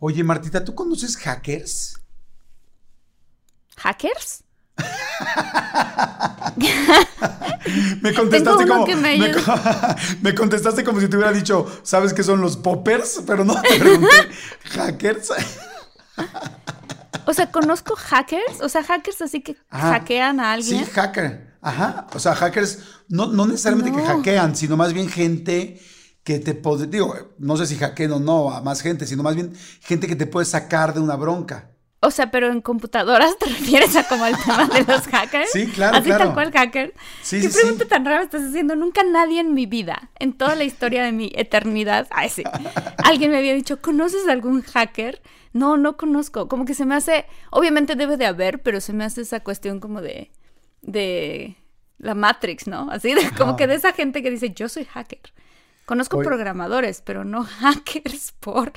Oye, Martita, ¿tú conoces hackers? ¿Hackers? me contestaste como me me, co- me contestaste como si te hubiera dicho, ¿sabes qué son los poppers? Pero no te pregunté, ¿hackers? O sea, conozco hackers, o sea, hackers así que Ajá. hackean a alguien. Sí, hacker. Ajá. O sea, hackers, no, no necesariamente que hackean, sino más bien gente que te puede, digo, no sé si hackean o no a más gente, sino más bien gente que te puede sacar de una bronca. O sea, pero en computadoras te refieres a como el tema de los hackers. Sí, claro, Así claro. tal cual hacker. Sí, ¿Qué sí, pregunta sí. tan rara me estás haciendo? Nunca nadie en mi vida, en toda la historia de mi eternidad, ay, sí, alguien me había dicho, ¿conoces algún hacker? No, no conozco. Como que se me hace, obviamente debe de haber, pero se me hace esa cuestión como de, de la Matrix, ¿no? Así de, como que de esa gente que dice, yo soy hacker. Conozco Oye. programadores, pero no hackers por...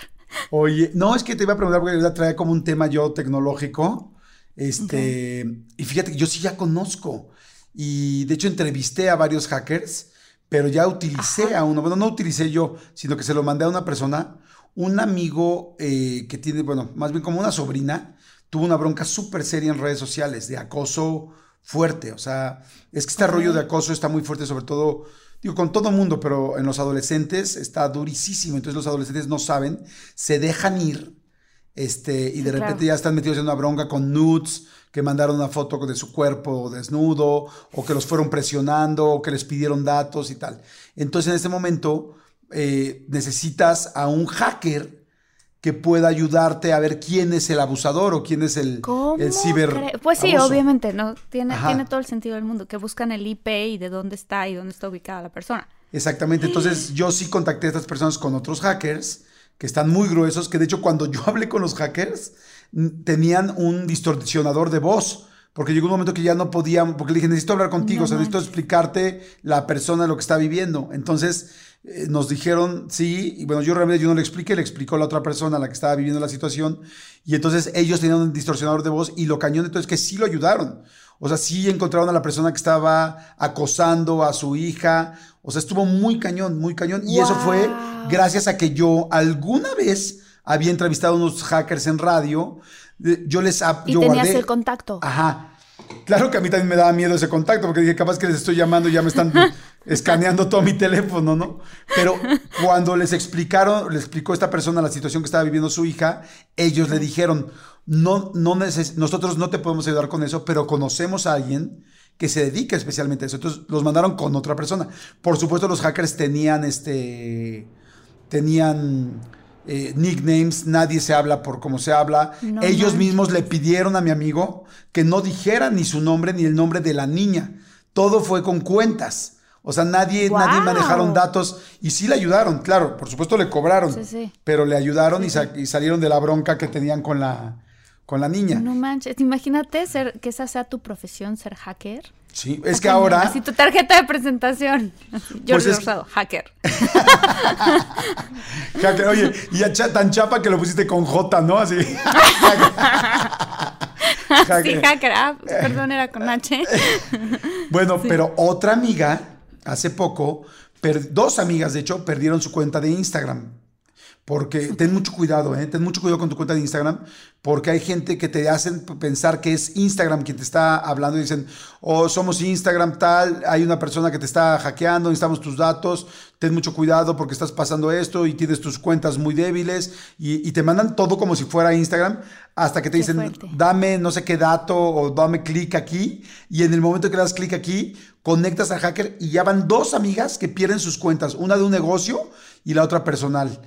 Oye, no, es que te iba a preguntar porque ya traía como un tema yo tecnológico. Este, y fíjate que yo sí ya conozco. Y de hecho entrevisté a varios hackers, pero ya utilicé a uno. Bueno, no utilicé yo, sino que se lo mandé a una persona. Un amigo eh, que tiene, bueno, más bien como una sobrina, tuvo una bronca súper seria en redes sociales de acoso fuerte. O sea, es que este rollo de acoso está muy fuerte, sobre todo, digo, con todo mundo, pero en los adolescentes está durísimo. Entonces los adolescentes no saben, se dejan ir. Este, y de Sí, repente claro. ya están metidos en una bronca con nudes, que mandaron una foto de su cuerpo desnudo, o que los fueron presionando, o que les pidieron datos y tal. Entonces en este momento eh, necesitas a un hacker que pueda ayudarte a ver quién es el abusador o quién es el, ¿Cómo el ciber. Pues sí, abuso. obviamente, ¿no? Tiene, Ajá. tiene todo el sentido del mundo, que buscan el IP y de dónde está y dónde está ubicada la persona. Exactamente. Entonces yo sí contacté a estas personas con otros hackers que están muy gruesos, que de hecho cuando yo hablé con los hackers tenían un distorsionador de voz. Porque llegó un momento que ya no podían, porque le dije, necesito hablar contigo, No o sea, necesito explicarte la persona lo que está viviendo. Entonces eh, nos dijeron sí, y bueno, yo realmente yo no le expliqué, le explicó la otra persona a la que estaba viviendo la situación, y entonces ellos tenían un distorsionador de voz y lo cañón entonces que sí lo ayudaron. O sea, sí encontraron a la persona que estaba acosando a su hija. O sea, estuvo muy cañón, muy cañón. Y eso fue gracias a que yo alguna vez había entrevistado a unos hackers en radio. Eh, Yo les Y yo tenías guardé- el contacto. Ajá. Claro que a mí también me daba miedo ese contacto, porque dije, capaz que les estoy llamando y ya me están escaneando todo mi teléfono, ¿no? Pero cuando les explicaron, le explicó esta persona la situación que estaba viviendo su hija, ellos le dijeron, no, no neces- nosotros no te podemos ayudar con eso, pero conocemos a alguien que se dedica especialmente a eso. Entonces los mandaron con otra persona. Por supuesto, los hackers tenían este. tenían eh, nicknames, nadie se habla por cómo se habla. No Ellos manches. mismos le pidieron a mi amigo que no dijera ni su nombre ni el nombre de la niña. Todo fue con cuentas. O sea, nadie, ¡Guau! nadie manejaron datos y sí le ayudaron, claro, por supuesto le cobraron, Sí, sí. pero le ayudaron y, sa- y salieron de la bronca que tenían con la, con la niña. No manches, imagínate ser, que esa sea tu profesión, ser hacker. Sí, es que ahora... Así tu tarjeta de presentación. Jordi Pues es- hacker. Hacker, oye, y ya cha- tan chapa que lo pusiste con J, ¿no? Así. Sí, Hacker. hacker. Ah, perdón, era con H. Bueno, pero otra amiga, hace poco, per- dos amigas de hecho, perdieron su cuenta de Instagram. Porque ten mucho cuidado, ¿eh? ten mucho cuidado con tu cuenta de Instagram, porque hay gente que te hacen pensar que es Instagram quien te está hablando y dicen, oh, somos Instagram tal, hay una persona que te está hackeando, necesitamos tus datos, ten mucho cuidado porque estás pasando esto y tienes tus cuentas muy débiles y, y te mandan todo como si fuera Instagram hasta que te Qué dicen, fuerte. dame no sé qué dato o dame clic aquí y en el momento que le das clic aquí, conectas al hacker y ya van dos amigas que pierden sus cuentas, una de un negocio y la otra personal.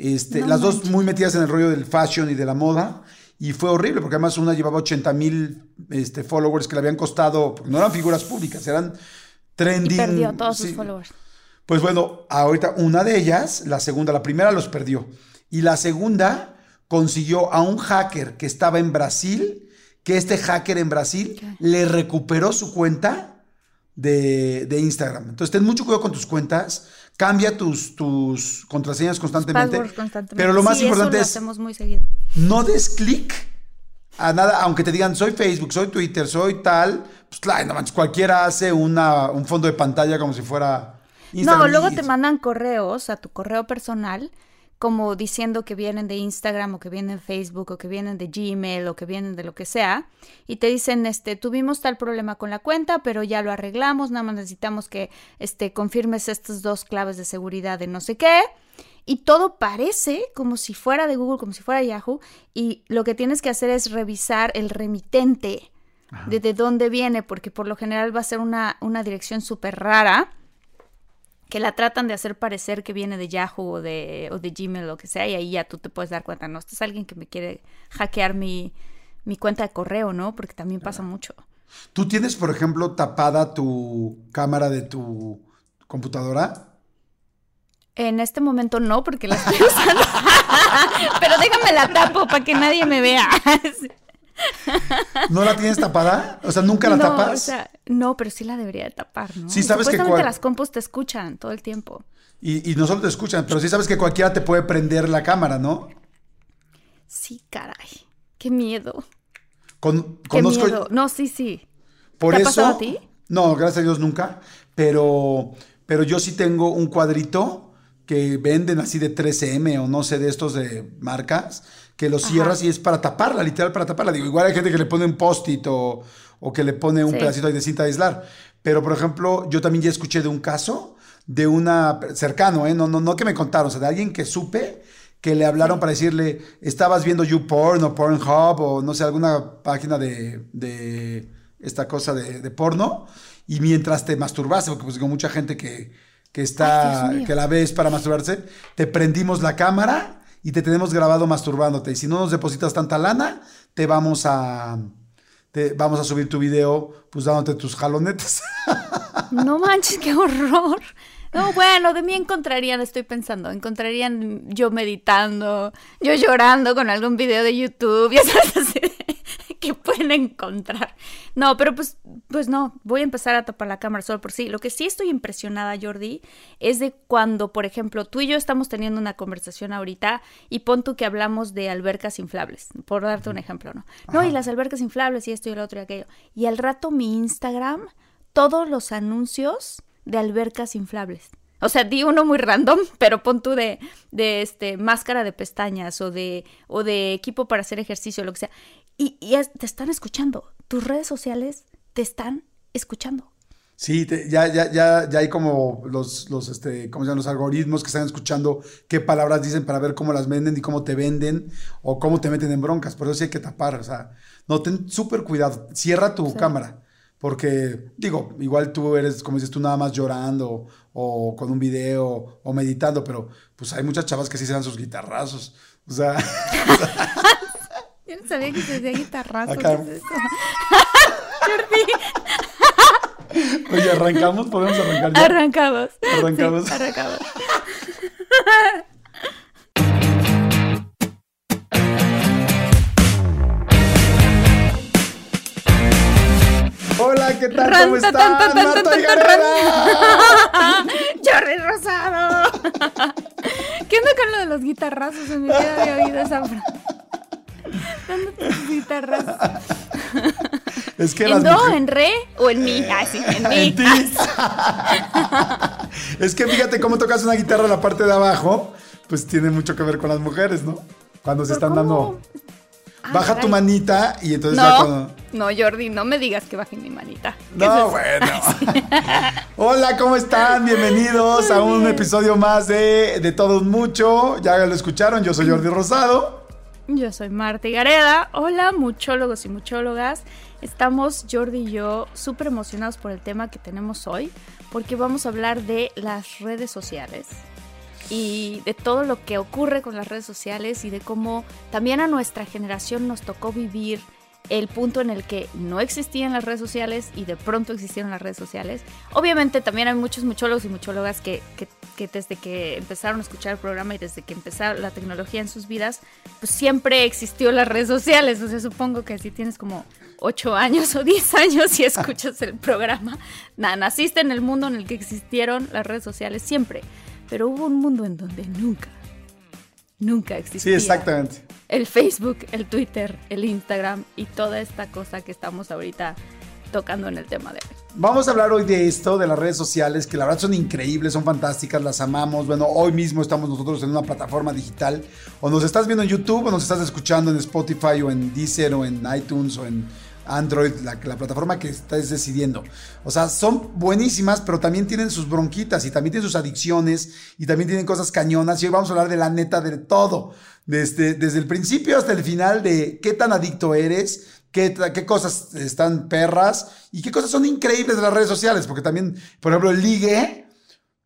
Este, No las dos muy metidas en el rollo del fashion y de la moda. Y fue horrible, porque además una llevaba 80 mil este, followers que le habían costado, porque no eran figuras públicas, eran Y trending. perdió todos sí. sus followers. Pues bueno, ahorita una de ellas, la segunda, la primera los perdió. Y la segunda consiguió a un hacker que estaba en Brasil, que este hacker en Brasil ¿Qué? le recuperó su cuenta de, de Instagram. Entonces ten mucho cuidado con tus cuentas, cambia tus, tus contraseñas constantemente. Pero lo más Sí, importante eso lo es hacemos muy seguido. no des clic a nada, aunque te digan soy Facebook, soy Twitter, soy tal, pues claro, no manches, cualquiera hace una, un fondo de pantalla como si fuera Instagram. No, luego te mandan correos a tu correo personal como diciendo que vienen de Instagram o que vienen de Facebook o que vienen de Gmail o que vienen de lo que sea y te dicen este tuvimos tal problema con la cuenta pero ya lo arreglamos nada más necesitamos que este confirmes estas dos claves de seguridad de no sé qué y todo parece como si fuera de Google como si fuera Yahoo y lo que tienes que hacer es revisar el remitente de, de dónde viene porque por lo general va a ser una, una dirección súper rara que la tratan de hacer parecer que viene de Yahoo o de, o de Gmail o lo que sea, y ahí ya tú te puedes dar cuenta, no, este es alguien que me quiere hackear mi, mi cuenta de correo, ¿no? Porque también pasa mucho. ¿Tú tienes, por ejemplo, tapada tu cámara de tu computadora? En este momento no, porque la estoy usando. Pero déjame la tapo para que nadie me vea. ¿No la tienes tapada? O sea, ¿nunca la no, tapas? o sea, no, pero sí la debería de tapar, ¿no? Sí, sabes que cual- las compus te escuchan todo el tiempo. y, y no solo te escuchan, pero sí sabes que cualquiera te puede prender la cámara, ¿no? Sí, caray. Qué miedo. Con- Qué miedo. No, sí, sí. Por ¿Te ha pasado a ti? No, gracias a Dios nunca. Pero, pero yo sí tengo un cuadrito que venden así de 3M o no sé de estos de marcas, que lo cierras y es para taparla, literal para taparla. Digo, igual hay gente que le pone un post-it o, o que le pone un Sí. pedacito ahí de cinta de aislar. Pero, por ejemplo, yo también ya escuché de un caso de una cercano, ¿eh? No, no, no que me contaron, o sea, de alguien que supe que le hablaron para decirle, estabas viendo YouPorn o Pornhub o no sé, alguna página de, de esta cosa de, de porno, y mientras te masturbaste, porque pues digo, mucha gente que, que está, Ay, que la ves para masturbarse, te prendimos la cámara y te tenemos grabado masturbándote. Y si no nos depositas tanta lana, te vamos a, te vamos a subir tu video, pues dándote tus jalonetas. No manches, qué horror. No, bueno, de mí encontrarían, estoy pensando, encontrarían yo meditando, yo llorando con algún video de YouTube, ya sabes, así que pueden encontrar. No, pero pues, pues no, voy a empezar a tapar la cámara solo por sí. Lo que sí estoy impresionada, Jordi, es de cuando, por ejemplo, tú y yo estamos teniendo una conversación ahorita y pon tú que hablamos de albercas inflables, por darte un ejemplo, ¿no? No, y las albercas inflables y esto y lo otro y aquello. Y al rato mi Instagram, todos los anuncios de albercas inflables. O sea, di uno muy random, pero pon tú de, de este máscara de pestañas o de, o de equipo para hacer ejercicio, lo que sea. Y, y es- te están escuchando. Tus redes sociales te están escuchando. Sí, te- ya, ya, ya, ya hay como los, los, este, ¿cómo se llaman? Los algoritmos que están escuchando qué palabras dicen para ver cómo las venden y cómo te venden o cómo te meten en broncas. Por eso sí hay que tapar. O sea, no, ten súper cuidado. Cierra tu cámara. Porque, digo, igual tú eres, como dices tú, nada más llorando o con un video o meditando, pero pues hay muchas chavas que sí se dan sus guitarrazos. O sea, Yo no sabía que se hacía guitarrazo. Acá. ¿qué es eso? oye, arrancamos, podemos arrancar ya. Arrancamos. Arrancamos. Sí, arrancamos. Hola, ¿qué tal? ¿Cómo están? tan, tan, tan. Jordi Rosado. ¿Qué onda con lo de los guitarrazos? En mi vida había oído esa frase. Es que ¿En las do, mujeres- en re o en mi? Ah, sí, en mi. Ti. es que fíjate cómo tocas una guitarra en la parte de abajo, pues tiene mucho que ver con las mujeres, ¿no? Cuando se ¿Pero están cómo? dando... Ah, Baja tu manita y entonces ya No, cuando... no, Jordi, no me digas que baje mi manita. ¿Qué No, es bueno. Hola, ¿cómo están? Bienvenidos a un episodio más de De Todos Mucho. Ya lo escucharon, yo soy Jordi Rosado. Yo soy Marta Gareda. Hola, muchólogos y muchólogas. Estamos, Jordi y yo, súper emocionados por el tema que tenemos hoy, porque vamos a hablar de las redes sociales y de todo lo que ocurre con las redes sociales y de cómo también a nuestra generación nos tocó vivir el punto en el que no existían las redes sociales y de pronto existieron las redes sociales. Obviamente también hay muchos muchólogos y muchólogas que, que, desde que empezaron a escuchar el programa y desde que empezaron la tecnología en sus vidas, pues siempre existió las redes sociales. O sea, supongo que si tienes como 8 años o 10 años y escuchas el programa, nada, naciste en el mundo en el que existieron las redes sociales siempre. Pero hubo un mundo en donde nunca, nunca Sí, existía exactamente. el Facebook, el Twitter, el Instagram y toda esta cosa que estamos ahorita tocando en el tema de hoy. Vamos a hablar hoy de esto, de las redes sociales, que la verdad son increíbles, son fantásticas, las amamos. Bueno, hoy mismo estamos nosotros en una plataforma digital, o nos estás viendo en YouTube, o nos estás escuchando en Spotify, o en Deezer, o en iTunes, o en Android, la, la plataforma que estés decidiendo. O sea, son buenísimas, pero también tienen sus bronquitas, y también tienen sus adicciones, y también tienen cosas cañonas, y hoy vamos a hablar de la neta de todo. Desde, desde el principio hasta el final de qué tan adicto eres, qué, qué cosas están perras y qué cosas son increíbles de las redes sociales. Porque también, por ejemplo, el ligue,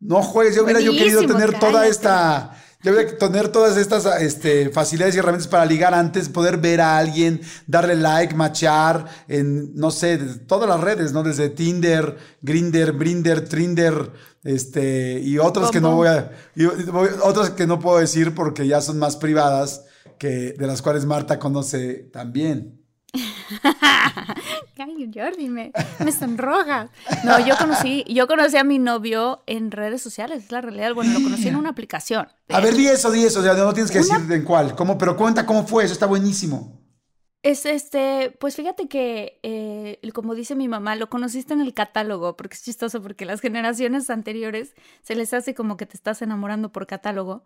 no juegues. Yo hubiera yo querido tener toda esta. Yo hubiera tener todas estas este, facilidades y herramientas para ligar antes, poder ver a alguien, darle like, machar en, no sé, todas las redes, ¿no? Desde Tinder, Grinder, Brinder, Trinder, este, y otras que no voy a, y voy- otras que no puedo decir porque ya son más privadas, que, de las cuales Marta conoce también. Ay, Jordi, me, me sonrojas. No, yo conocí, yo conocí a mi novio en redes sociales, es la realidad. Bueno, lo conocí en una aplicación. A ver, di eso, di eso, o sea, no tienes que decir en cuál, ¿cómo? pero cuenta cómo fue, eso está buenísimo. Es este, pues fíjate que, eh, como dice mi mamá, lo conociste en el catálogo, porque es chistoso, porque las generaciones anteriores se les hace como que te estás enamorando por catálogo.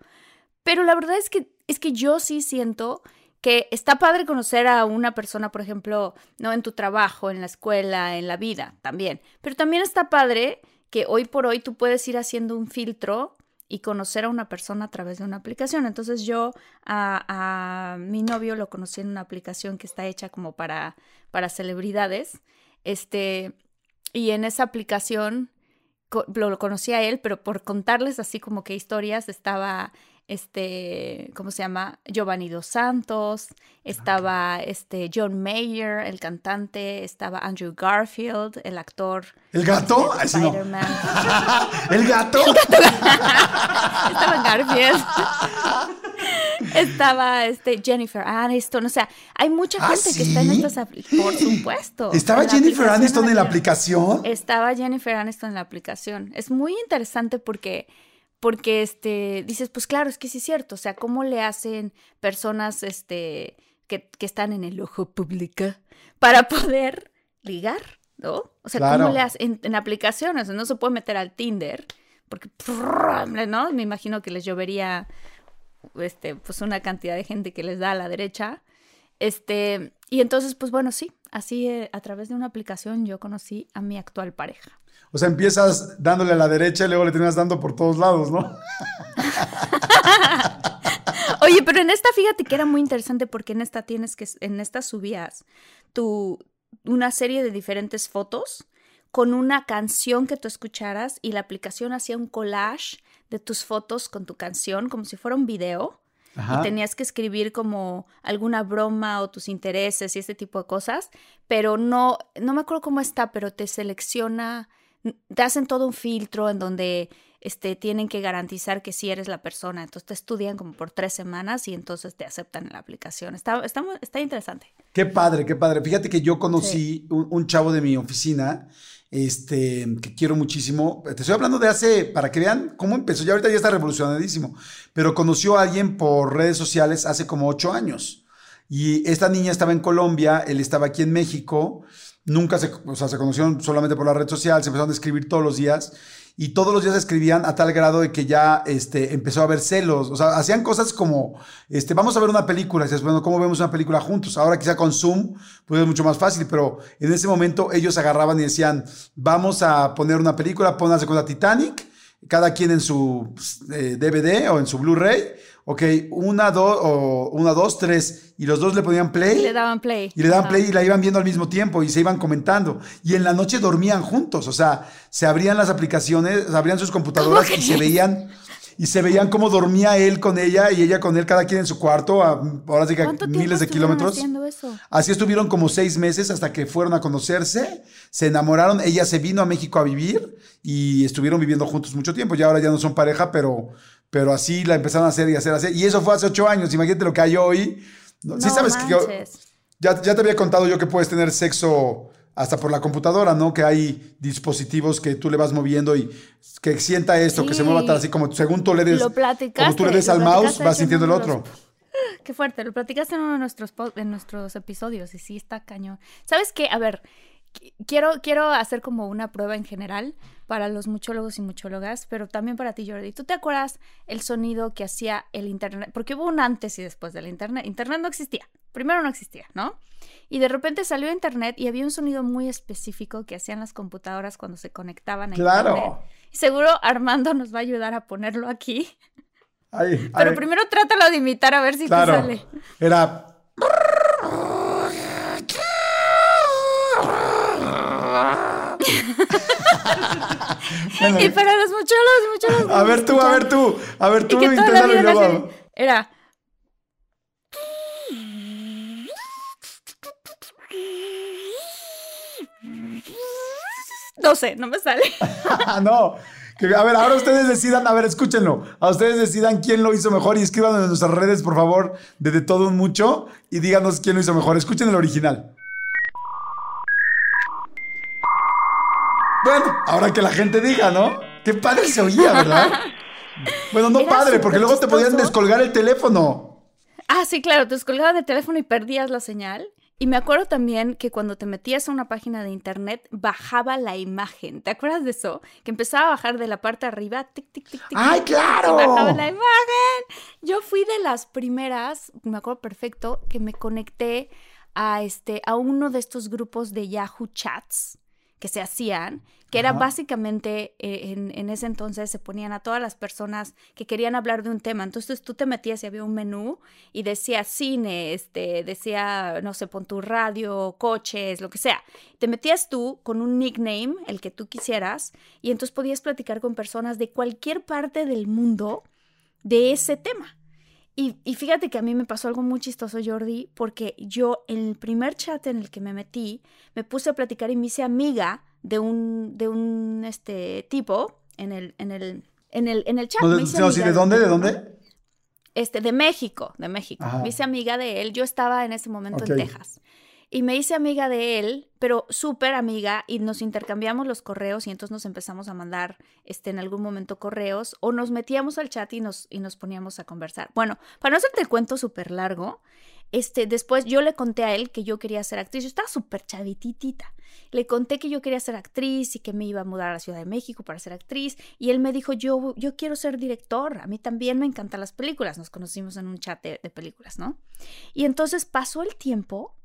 Pero la verdad es que, es que yo sí siento que está padre conocer a una persona, por ejemplo, no en tu trabajo, en la escuela, en la vida, también. Pero también está padre que hoy por hoy tú puedes ir haciendo un filtro y conocer a una persona a través de una aplicación. Entonces yo a, a mi novio lo conocí en una aplicación que está hecha como para, para celebridades. Este, y en esa aplicación lo, lo conocí a él, pero por contarles así como que historias estaba este, ¿cómo se llama? Giovanni Dos Santos, estaba este John Mayer, el cantante, estaba Andrew Garfield, el actor. ¿El gato? Ay, sí, no. ¿El gato? Estaba Garfield. Estaba este Jennifer Aniston, o sea, hay mucha ¿Ah, gente que está en estas por supuesto. ¿Estaba Jennifer Aniston en la aplicación? Estaba Jennifer Aniston en la aplicación. Es muy interesante porque porque este dices, pues claro, es que sí es cierto, o sea, cómo le hacen personas este que, que están en el ojo público para poder ligar, ¿no? O sea, Claro. cómo le hacen en, en aplicaciones, no se puede meter al Tinder porque ¿no? Me imagino que les llovería este pues una cantidad de gente que les da a la derecha. Este, y entonces pues bueno, sí, así eh, a través de una aplicación yo conocí a mi actual pareja. O sea, empiezas dándole a la derecha y luego le terminas dando por todos lados, ¿no? Oye, pero en esta fíjate que era muy interesante porque en esta tienes que, en esta subías tu, una serie de diferentes fotos con una canción que tú escucharas y la aplicación hacía un collage de tus fotos con tu canción como si fuera un video. Ajá. Y tenías que escribir como alguna broma o tus intereses y este tipo de cosas, pero no, no me acuerdo cómo está, pero te selecciona, te hacen todo un filtro en donde este, tienen que garantizar que sí eres la persona. Entonces te estudian como por tres semanas y entonces te aceptan en la aplicación. Está, está, está interesante. Qué padre, qué padre. Fíjate que yo conocí un, un chavo de mi oficina, este, que quiero muchísimo. Te estoy hablando de hace, para que vean cómo empezó. Ya ahorita ya está revolucionadísimo. Pero conoció a alguien por redes sociales hace como ocho años. Y esta niña estaba en Colombia, él estaba aquí en México. Nunca se, o sea, se conocieron solamente por la red social, se empezaron a escribir todos los días y todos los días escribían a tal grado de que ya este, empezó a haber celos. O sea, hacían cosas como, este, vamos a ver una película. Y dices, bueno, ¿cómo vemos una película juntos? Ahora quizá con Zoom, pues es mucho más fácil, pero en ese momento ellos agarraban y decían, vamos a poner una película, con la Titanic, cada quien en su DVD eh, o en su Blu-ray ok, una, dos, o una, dos, tres, y los dos le ponían play. Y le daban play. Y le daban play y la iban viendo al mismo tiempo y se iban comentando. Y en la noche dormían juntos, o sea, se abrían las aplicaciones, se abrían sus computadoras y se veían y se veían cómo dormía él con ella y ella con él, cada quien en su cuarto, a, ahora sí que miles de kilómetros. Eso? Así estuvieron como seis meses hasta que fueron a conocerse, se enamoraron, ella se vino a México a vivir y estuvieron viviendo juntos mucho tiempo. Ya ahora ya no son pareja, pero, pero así la empezaron a hacer y hacer, hacer. Y eso fue hace ocho años, imagínate lo que hay hoy. sí sabes que yo, ya, ya te había contado yo que puedes tener sexo hasta por la computadora, ¿no? Que hay dispositivos que tú le vas moviendo y que sienta esto, que se mueva tal así como según tú le des, como tú le des al mouse, vas sintiendo el otro. Qué fuerte, lo platicaste en uno de nuestros, en nuestros episodios y sí está cañón. ¿Sabes qué? A ver, quiero, quiero hacer como una prueba en general para los muchólogos y muchólogas, pero también para ti, Jordi. ¿Tú te acuerdas el sonido que hacía el Internet? Porque hubo un antes y después del Internet. Internet no existía. Primero no existía, ¿no? Y de repente salió Internet y había un sonido muy específico que hacían las computadoras cuando se conectaban a claro. Internet. seguro Armando nos va a ayudar a ponerlo aquí. Pero primero trátalo de imitar a ver si te sale. Era. y para los mucholos, mucholos. A ver tú, a ver tú, a ver tú, Era. No sé, no me sale. no. a ver, ahora ustedes decidan, a ver, escúchenlo. A ustedes decidan quién lo hizo mejor y escriban en nuestras redes, por favor, de, todo un mucho y díganos quién lo hizo mejor. Escuchen el original. Bueno, ahora que la gente diga, ¿no? Qué padre se oía, ¿verdad? Bueno, no padre, porque luego te podían descolgar el teléfono. Ah, sí, claro, te descolgaban el teléfono y perdías la señal. Y me acuerdo también que cuando te metías a una página de internet, bajaba la imagen. ¿Te acuerdas de eso? Que empezaba a bajar de la parte de arriba, tic, tic, tic, tic. ¡Ay, claro! bajaba la imagen. Yo fui de las primeras, me acuerdo perfecto, que me conecté a, este, a uno de estos grupos de Yahoo Chats que se hacían, que era básicamente eh, en, ese entonces se ponían a todas las personas que querían hablar de un tema. Entonces tú te metías y había un menú y decía cine, este, decía, no sé, pon tu radio, coches, lo que sea. Te metías tú con un nickname, el que tú quisieras, y entonces podías platicar con personas de cualquier parte del mundo de ese tema. Y, y, fíjate que a mí me pasó algo muy chistoso, Jordi, porque yo en el primer chat en el que me metí, me puse a platicar y me hice amiga de un, de un este, tipo en el, en el, en el, en el chat. ¿De dónde? ¿De dónde? Este, de México, de México. Me hice amiga de él. Yo estaba en ese momento en Texas. Y me hice amiga de él, pero súper amiga, y nos intercambiamos los correos y entonces nos empezamos a mandar este, en algún momento correos o nos metíamos al chat y nos, y nos poníamos a conversar. Bueno, para no hacerte el cuento súper largo, este, después yo le conté a él que yo quería ser actriz. Yo estaba súper chavititita. Le conté que yo quería ser actriz y que me iba a mudar a la Ciudad de México para ser actriz. Y él me dijo, yo, yo quiero ser director. A mí también me encantan las películas. Nos conocimos en un chat de películas, ¿no? Y entonces pasó el tiempo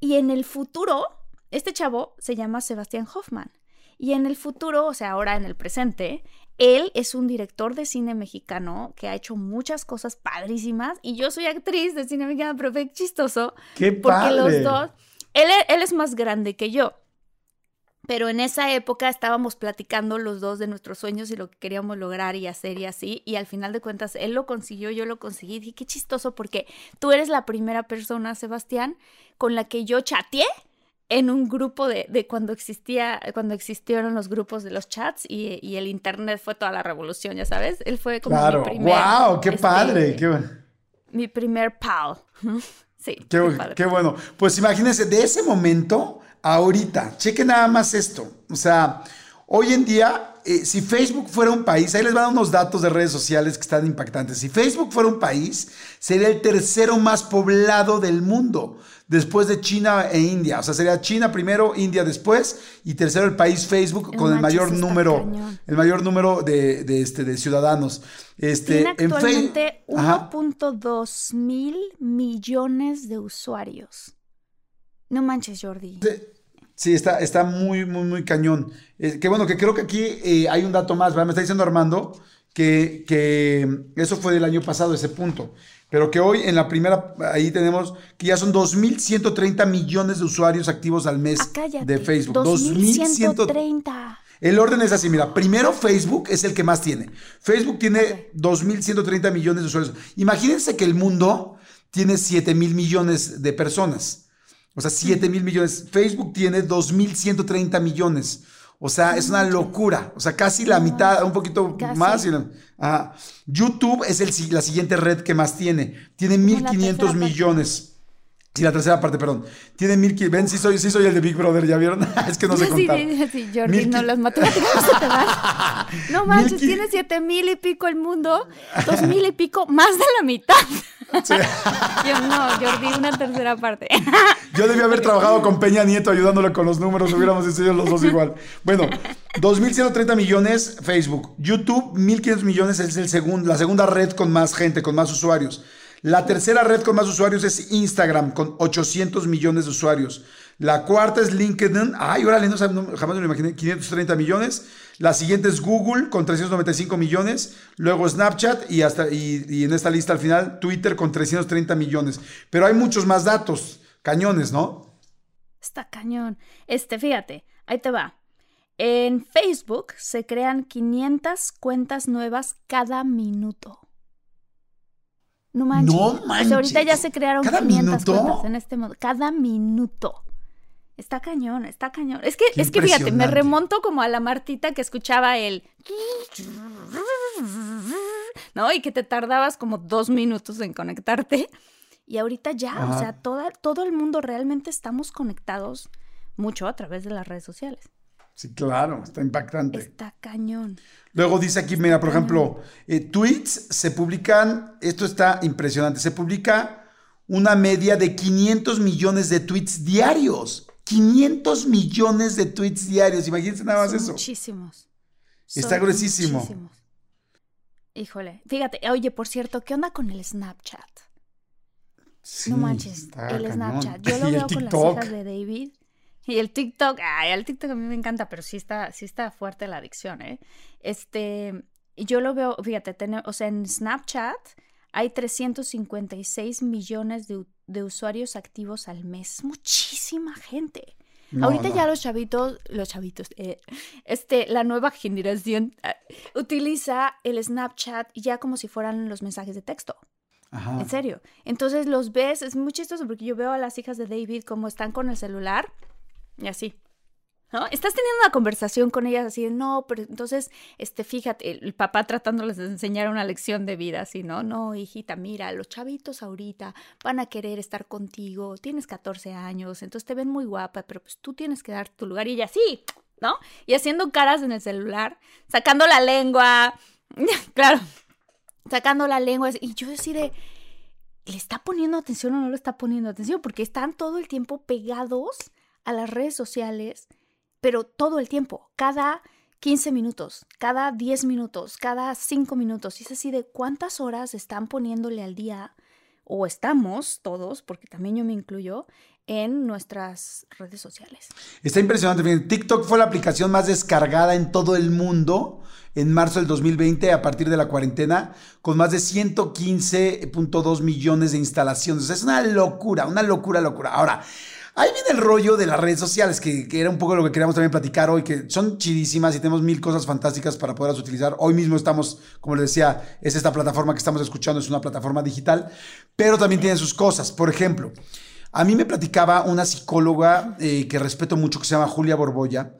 y en el futuro, este chavo se llama Sebastián Hoffman. Y en el futuro, o sea, ahora en el presente, él es un director de cine mexicano que ha hecho muchas cosas padrísimas. Y yo soy actriz de cine mexicano, pero fue chistoso. ¡Qué Porque los dos. Él, él es más grande que yo. Pero en esa época estábamos platicando los dos de nuestros sueños y lo que queríamos lograr y hacer y así. Y al final de cuentas, él lo consiguió, yo lo conseguí. Y dije, qué chistoso, porque tú eres la primera persona, Sebastián, con la que yo chateé en un grupo de, de, cuando existía, cuando existieron los grupos de los chats y, y, el internet fue toda la revolución, ya sabes. Él fue como mi primer. ¡Wow! ¡Qué este, padre! Qué... Mi primer pal. sí. Qué, qué, bueno. Pues imagínense, de ese momento ahorita, cheque nada más esto. O sea, Hoy en día, eh, si Facebook fuera un país, ahí les van unos datos de redes sociales que están impactantes. Si Facebook fuera un país, sería el tercero más poblado del mundo, después de China e India. O sea, sería China primero, India después, y tercero el país Facebook con el mayor número, el mayor número de, este, de ciudadanos. Este, Tiene actualmente 1.2 mil millones de usuarios. No manches, Jordi. Sí, está, está muy, muy, muy cañón. Eh, que bueno, que creo que aquí eh, hay un dato más, ¿verdad? Me está diciendo Armando que, que, eso fue del año pasado, ese punto. Pero que hoy en la primera, ahí tenemos que ya son 2.130 millones de usuarios activos al mes ah, de Facebook. 2.130. El orden es así, mira, primero Facebook es el que más tiene. Facebook tiene 2.130 millones de usuarios. Imagínense que el mundo tiene 7 mil millones de personas. O sea, 7 mil millones. Facebook tiene 2.130 millones. O sea, es una locura. O sea, casi la mitad, un poquito más. YouTube es el, la siguiente red que más tiene. Tiene 1.500 millones. Sí, la tercera parte, perdón. Tiene mil... Ven, sí soy, sí soy el de Big Brother, ¿ya vieron? es que no sé contar. Sí, sí, Jordi, no, las matemáticas no se te. No manches, tiene siete mil y pico el mundo, dos mil y pico, más de la mitad. Yo no, Jordi, una tercera parte. Yo debía haber trabajado con Peña Nieto ayudándole con los números, hubiéramos hecho los dos igual. Bueno, 2.130 millones Facebook. YouTube, 1.500 millones es el segundo, la segunda red con más gente, con más usuarios. La tercera red con más usuarios es Instagram, con 800 millones de usuarios. La cuarta es LinkedIn. Ay, órale, no, jamás me lo imaginé. 530 millones. La siguiente es Google con 395 millones. Luego Snapchat y, hasta, y, en esta lista al final Twitter con 330 millones. Pero hay muchos más datos. Cañones, ¿no? Está cañón. Este, fíjate, ahí te va. En Facebook se crean 500 cuentas nuevas cada minuto. No manches. No manches. ahorita ya se crearon 500 cuentas en este modo. Cada minuto. Está cañón, está cañón. Es que, es que fíjate, me remonto como a la Martita que escuchaba el. ¿No? Y que te tardabas como dos minutos en conectarte. Y ahorita ya, o sea, toda, todo el mundo realmente estamos conectados mucho a través de las redes sociales. Sí, claro, está impactante. Está cañón. Luego dice aquí, mira, por ejemplo, eh, tweets se publican, esto está impresionante, se publica una media de 500 millones de tweets diarios. 500 millones de tweets diarios, imagínense nada más eso. Muchísimos. Está gruesísimo. Muchísimos. Híjole, fíjate, oye, por cierto, ¿qué onda con el Snapchat? no manches, el Snapchat. Yo lo veo con las hijas de David y el TikTok, ay, el TikTok a mí me encanta, pero sí está, sí está fuerte la adicción, ¿eh? Este, yo lo veo, fíjate, o sea, en Snapchat hay 356 millones de, usuarios activos al mes. Muchísima gente. Ahorita ya los chavitos, los chavitos, eh, este, la nueva generación ah, utiliza el Snapchat ya como si fueran los mensajes de texto. Ajá. En serio. Entonces los ves, es muy chistoso porque yo veo a las hijas de David como están con el celular y así. Estás teniendo una conversación con ellas así de, no, pero entonces, este, fíjate, el, papá tratándoles de enseñar una lección de vida, así, ¿no? No, hijita, mira, los chavitos ahorita van a querer estar contigo, tienes 14 años, entonces te ven muy guapa, pero pues tú tienes que dar tu lugar y ella sí, ¿no? Y haciendo caras en el celular, sacando la lengua, claro, sacando la lengua, y yo decide, ¿le está poniendo atención o no le está poniendo atención? Porque están todo el tiempo pegados a las redes sociales, pero todo el tiempo, cada 15 minutos, cada 10 minutos, cada 5 minutos. Y es así de cuántas horas están poniéndole al día, o estamos todos, porque también yo me incluyo, en nuestras redes sociales. Está impresionante. TikTok fue la aplicación más descargada en todo el mundo en marzo del 2020 a partir de la cuarentena, con más de 115.2 millones de instalaciones. es una locura, una locura, locura. Ahora, Ahí viene el rollo de las redes sociales, que, era un poco lo que queríamos también platicar hoy, que son chidísimas y tenemos mil cosas fantásticas para poderlas utilizar. Hoy mismo estamos, como les decía, es esta plataforma que estamos escuchando, es una plataforma digital, pero también tiene sus cosas. Por ejemplo, a mí me platicaba una psicóloga eh, que respeto mucho, que se llama Julia Borbolla,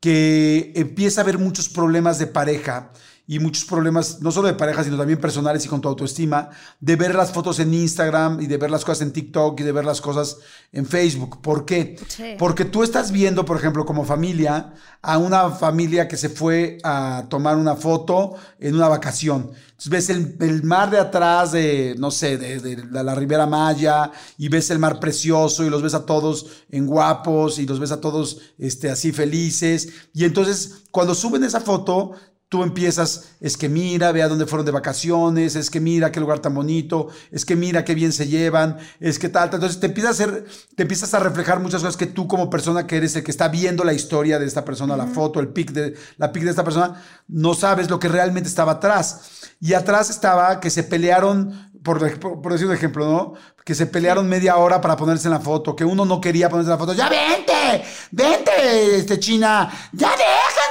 que empieza a ver muchos problemas de pareja y muchos problemas, no solo de pareja, sino también personales y con tu autoestima, de ver las fotos en Instagram y de ver las cosas en TikTok y de ver las cosas en Facebook. ¿Por qué? Porque tú estás viendo, por ejemplo, como familia, a una familia que se fue a tomar una foto en una vacación. Entonces ves el, mar de atrás de, no sé, de, de, la Ribera Maya y ves el mar precioso y los ves a todos en guapos y los ves a todos este, así felices. Y entonces cuando suben esa foto, tú empiezas, es que mira, ve a dónde fueron de vacaciones, es que mira qué lugar tan bonito, es que mira qué bien se llevan, es que tal, tal. Entonces te empiezas a hacer, te empiezas a reflejar muchas cosas que tú como persona que eres el que está viendo la historia de esta persona, la foto, el pic de la pic de esta persona, no sabes lo que realmente estaba atrás. Y atrás estaba que se pelearon por, por, decir un ejemplo, ¿no? Que se pelearon media hora para ponerse en la foto, que uno no quería ponerse en la foto. ¡Ya vente! ¡Vente, este China! ¡Ya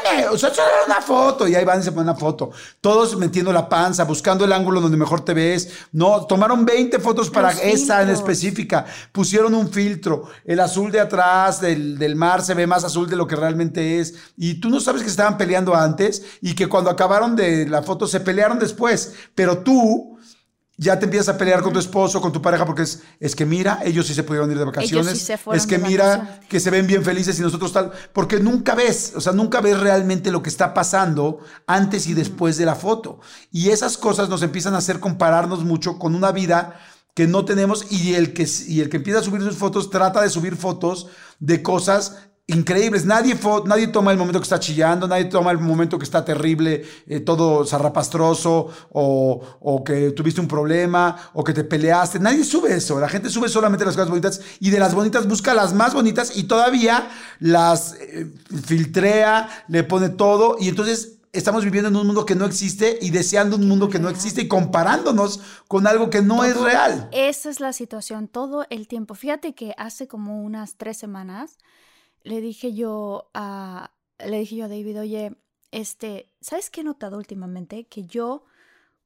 déjenme! O sea, una foto. Y ahí van y se ponen la foto. Todos metiendo la panza, buscando el ángulo donde mejor te ves. No, tomaron 20 fotos para esa en específica. Pusieron un filtro. El azul de atrás del, del mar se ve más azul de lo que realmente es. Y tú no sabes que estaban peleando antes y que cuando acabaron de la foto se pelearon después. Pero tú ya te empiezas a pelear con tu esposo, con tu pareja, porque es, es que mira, ellos sí se pudieron ir de vacaciones. es que mira que se ven bien felices y nosotros tal. Porque nunca ves, o sea, nunca ves realmente lo que está pasando antes y después de la foto. Y esas cosas nos empiezan a hacer compararnos mucho con una vida que no tenemos y el que, y el que empieza a subir sus fotos trata de subir fotos de cosas increíbles. Nadie, nadie toma el momento que está chillando, nadie toma el momento que está terrible, eh, todo zarrapastroso, o, o, que tuviste un problema, o que te peleaste. Nadie sube eso. La gente sube solamente las cosas bonitas y de las bonitas busca las más bonitas y todavía las eh, filtrea, le pone todo y entonces... Estamos viviendo en un mundo que no existe y deseando un mundo que no existe y comparándonos con algo que no es real. Esa es la situación todo el tiempo. Fíjate que hace como unas tres semanas le dije yo a, le dije yo a David, oye, este, ¿sabes qué he notado últimamente? Que yo,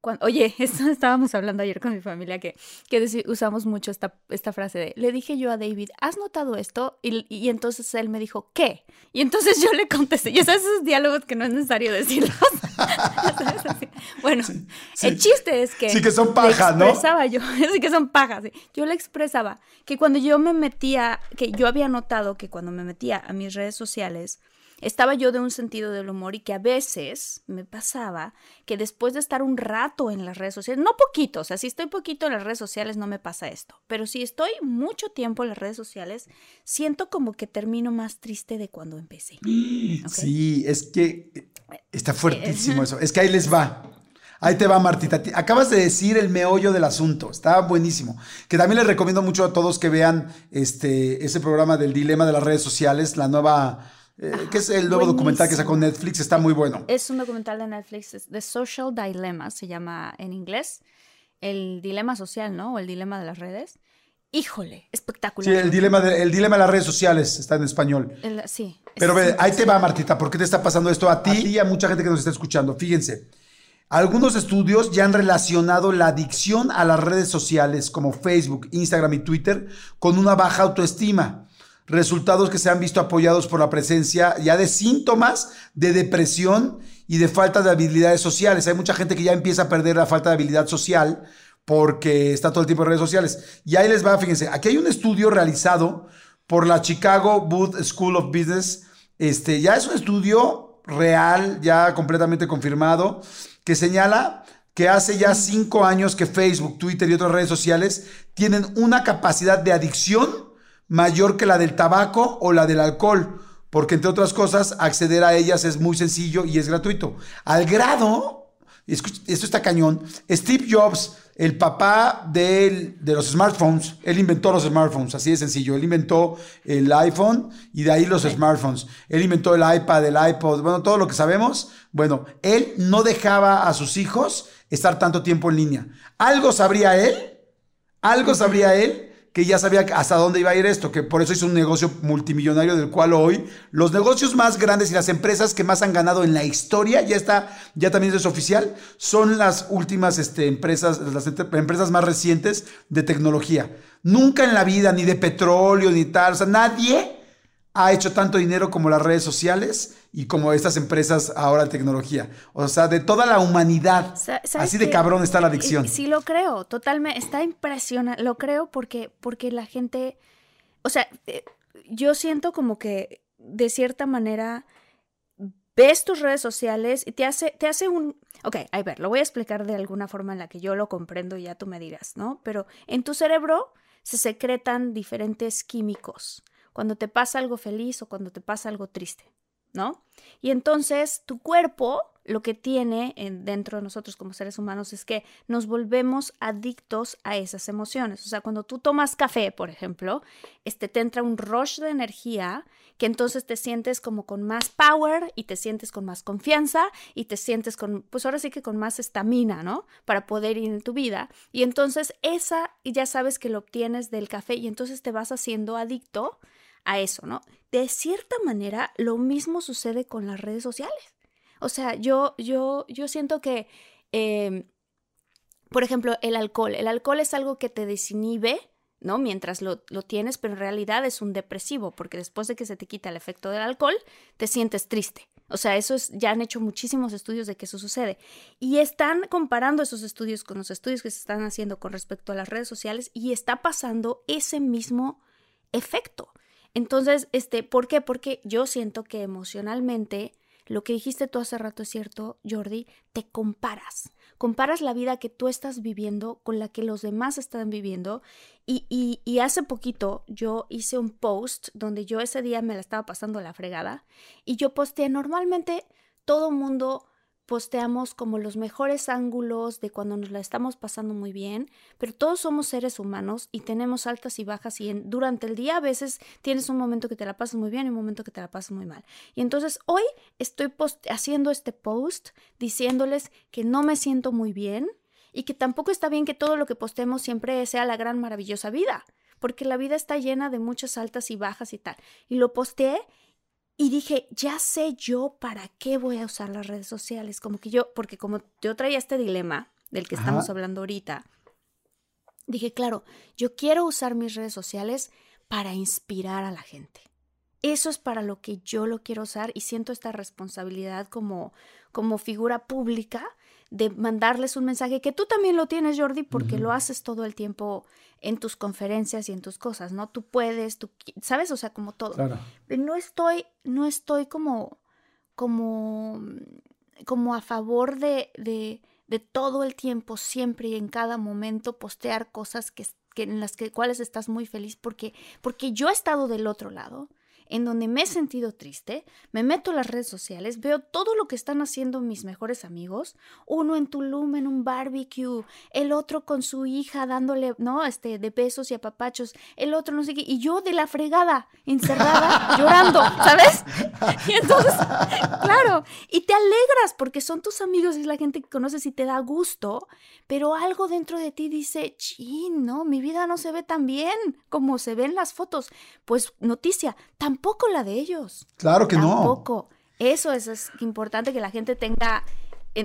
cuando, oye, esto estábamos hablando ayer con mi familia, que, que usamos mucho esta, esta frase de, le dije yo a David, ¿has notado esto? Y, y entonces él me dijo, ¿qué? Y entonces yo le contesté, ya sabes esos diálogos que no es necesario decirlos. bueno, el chiste es que... Sí que son pajas, ¿no? expresaba yo, sí que son pajas, yo le expresaba que cuando yo me metía, que yo había notado que cuando me metía a mis redes sociales, estaba yo de un sentido del humor y que a veces me pasaba que después de estar un rato en las redes sociales, no poquito, o sea, si estoy poquito en las redes sociales no me pasa esto, pero si estoy mucho tiempo en las redes sociales, siento como que termino más triste de cuando empecé. Sí, es que está fuertísimo eso. Es que ahí les va. Ahí te va, Martita. Acabas de decir el meollo del asunto. Está buenísimo. Que también les recomiendo mucho a todos que vean este, ese programa del dilema de las redes sociales, la nueva eh, que es el nuevo documental que sacó Netflix, está muy bueno. Es un documental de Netflix, The Social Dilemma, se llama en inglés. El dilema social, ¿no? O el dilema de las redes. Híjole, espectacular. Sí, el dilema de, el dilema de las redes sociales está en español. sí. Pero ve, ahí te va, Martita, ¿por qué te está pasando esto a ti y a mucha gente que nos está escuchando? Fíjense, algunos estudios ya han relacionado la adicción a las redes sociales como Facebook, Instagram y Twitter con una baja autoestima resultados que se han visto apoyados por la presencia ya de síntomas de depresión y de falta de habilidades sociales. Hay mucha gente que ya empieza a perder la falta de habilidad social porque está todo el tiempo en redes sociales. Y ahí les va, fíjense, aquí hay un estudio realizado por la Chicago Booth School of Business. Este, ya es un estudio real, ya completamente confirmado, que señala que hace ya cinco años que Facebook, Twitter y otras redes sociales tienen una capacidad de adicción mayor que la del tabaco o la del alcohol, porque entre otras cosas, acceder a ellas es muy sencillo y es gratuito. Al grado, esto está cañón, Steve Jobs, el papá de los smartphones, él inventó los smartphones, así de sencillo, él inventó el iPhone y de ahí los smartphones, él inventó el iPad, el iPod, bueno, todo lo que sabemos, bueno, él no dejaba a sus hijos estar tanto tiempo en línea. Algo sabría él, algo sabría él que ya sabía hasta dónde iba a ir esto, que por eso hizo un negocio multimillonario del cual hoy los negocios más grandes y las empresas que más han ganado en la historia, ya está, ya también es oficial, son las últimas este, empresas, las empresas más recientes de tecnología. Nunca en la vida, ni de petróleo, ni tal, o sea, nadie ha hecho tanto dinero como las redes sociales y como estas empresas ahora de tecnología. O sea, de toda la humanidad. Así de cabrón está la adicción. Sí, lo creo, totalmente. Está impresionante. Lo creo porque, porque la gente. O sea, eh, yo siento como que de cierta manera ves tus redes sociales y te hace, te hace un... Ok, a ver, lo voy a explicar de alguna forma en la que yo lo comprendo y ya tú me dirás, ¿no? Pero en tu cerebro se secretan diferentes químicos cuando te pasa algo feliz o cuando te pasa algo triste, ¿no? Y entonces tu cuerpo lo que tiene dentro de nosotros como seres humanos es que nos volvemos adictos a esas emociones. O sea, cuando tú tomas café, por ejemplo, este, te entra un rush de energía que entonces te sientes como con más power y te sientes con más confianza y te sientes con, pues ahora sí que con más estamina, ¿no? Para poder ir en tu vida. Y entonces esa ya sabes que lo obtienes del café y entonces te vas haciendo adicto a eso, ¿no? De cierta manera, lo mismo sucede con las redes sociales. O sea, yo, yo, yo siento que, em, por ejemplo, el alcohol. El alcohol es algo que te desinhibe, ¿no? Mientras lo, lo, tienes, pero en realidad es un depresivo, porque después de que se te quita el efecto del alcohol, te sientes triste. O sea, eso es, ya han hecho muchísimos estudios de que eso sucede. Y están comparando esos estudios con los estudios que se están haciendo con respecto a las redes sociales y está pasando ese mismo efecto. Entonces, este, ¿por qué? Porque yo siento que emocionalmente lo que dijiste tú hace rato es cierto, Jordi, te comparas. Comparas la vida que tú estás viviendo con la que los demás están viviendo. Y, y, hace poquito yo hice un post donde yo ese día me la estaba pasando la fregada y yo posteé normalmente todo mundo posteamos como los mejores ángulos de cuando nos la estamos pasando muy bien, pero todos somos seres humanos y tenemos altas y bajas y durante el día a veces tienes un momento que te la pasas muy bien y un momento que te la pasas muy mal. Y entonces hoy estoy haciendo este post diciéndoles que no me siento muy bien y que tampoco está bien que todo lo que postemos siempre sea la gran maravillosa vida, porque la vida está llena de muchas altas y bajas y tal. Y lo posteé y dije, ya sé yo para qué voy a usar las redes sociales. Como que yo, porque como yo traía este dilema del que estamos hablando ahorita, dije, claro, yo quiero usar mis redes sociales para inspirar a la gente. Eso es para lo que yo lo quiero usar y siento esta responsabilidad como, como figura pública de mandarles un mensaje que tú también lo tienes, Jordi, porque lo haces todo el tiempo en tus conferencias y en tus cosas, ¿no? Tú puedes, tú, ¿sabes? O sea, como todo. Claro. No estoy, no estoy como, como, como a favor de, de, de todo el tiempo, siempre y en cada momento postear cosas que, que en las que, cuales estás muy feliz, porque, porque yo he estado del otro lado en donde me he sentido triste, me meto a las redes sociales, veo todo lo que están haciendo mis mejores amigos, uno en Tulum en un barbecue, el otro con su hija dándole, ¿no? Este, de besos y apapachos, el otro no sé qué, y yo de la fregada, encerrada, llorando, ¿sabes? Y entonces, claro, y te alegras porque son tus amigos es la gente que conoces y te da gusto, pero algo dentro de ti dice, chin, no, mi vida no se ve tan bien como se ven las fotos. Pues noticia, tampoco la de ellos. Claro que no. Tampoco. Eso es, es importante que la gente tenga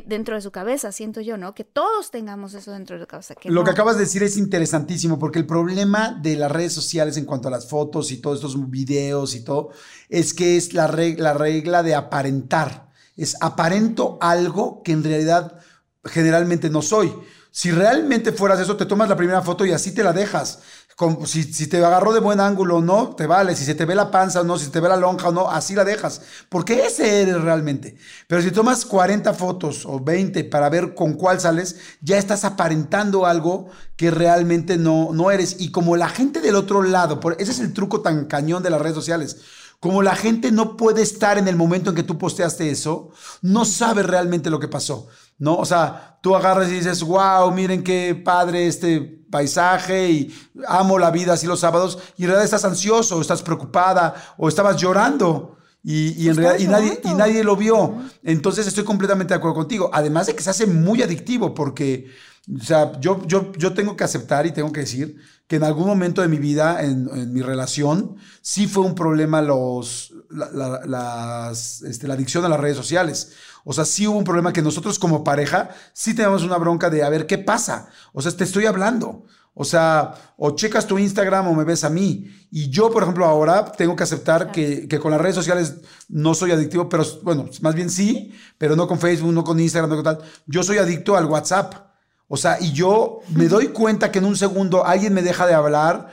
dentro de su cabeza, siento yo, ¿no? Que todos tengamos eso dentro de su cabeza. Lo que acabas de decir es interesantísimo, porque el problema de las redes sociales en cuanto a las fotos y todos estos videos y todo, es que es la, la regla de aparentar. Es aparento algo que en realidad generalmente no soy. Si realmente fueras eso, te tomas la primera foto y así te la dejas. Como si, si, te agarró de buen ángulo o no, te vale. Si se te ve la panza o no, si se te ve la lonja o no, así la dejas. Porque ese eres realmente. Pero si tomas 40 fotos o 20 para ver con cuál sales, ya estás aparentando algo que realmente no, no eres. Y como la gente del otro lado, por, ese es el truco tan cañón de las redes sociales como la gente no puede estar en el momento en que tú posteaste eso, no sabe realmente lo que pasó, ¿no? O sea, tú agarras y dices, wow, miren qué padre este paisaje y amo la vida así los sábados, y en realidad estás ansioso, o estás preocupada, o estabas llorando. Y, en realidad, y, nadie, y nadie lo vio. Entonces estoy completamente de acuerdo contigo. Además de que se hace muy adictivo porque, o sea, yo, yo, yo tengo que aceptar y tengo que decir que en algún momento de mi vida, en, mi relación, sí fue un problema los, la, las, este, la adicción a las redes sociales. O sea, sí hubo un problema que nosotros como pareja sí tenemos una bronca de a ver qué pasa. O sea, te estoy hablando. O sea, o checas tu Instagram o me ves a mí. Y yo, por ejemplo, ahora tengo que aceptar que, que, con las redes sociales no soy adictivo, pero bueno, más bien sí, pero no con Facebook, no con Instagram, no con tal. Yo soy adicto al WhatsApp. O sea, y yo me doy cuenta que en un segundo alguien me deja de hablar,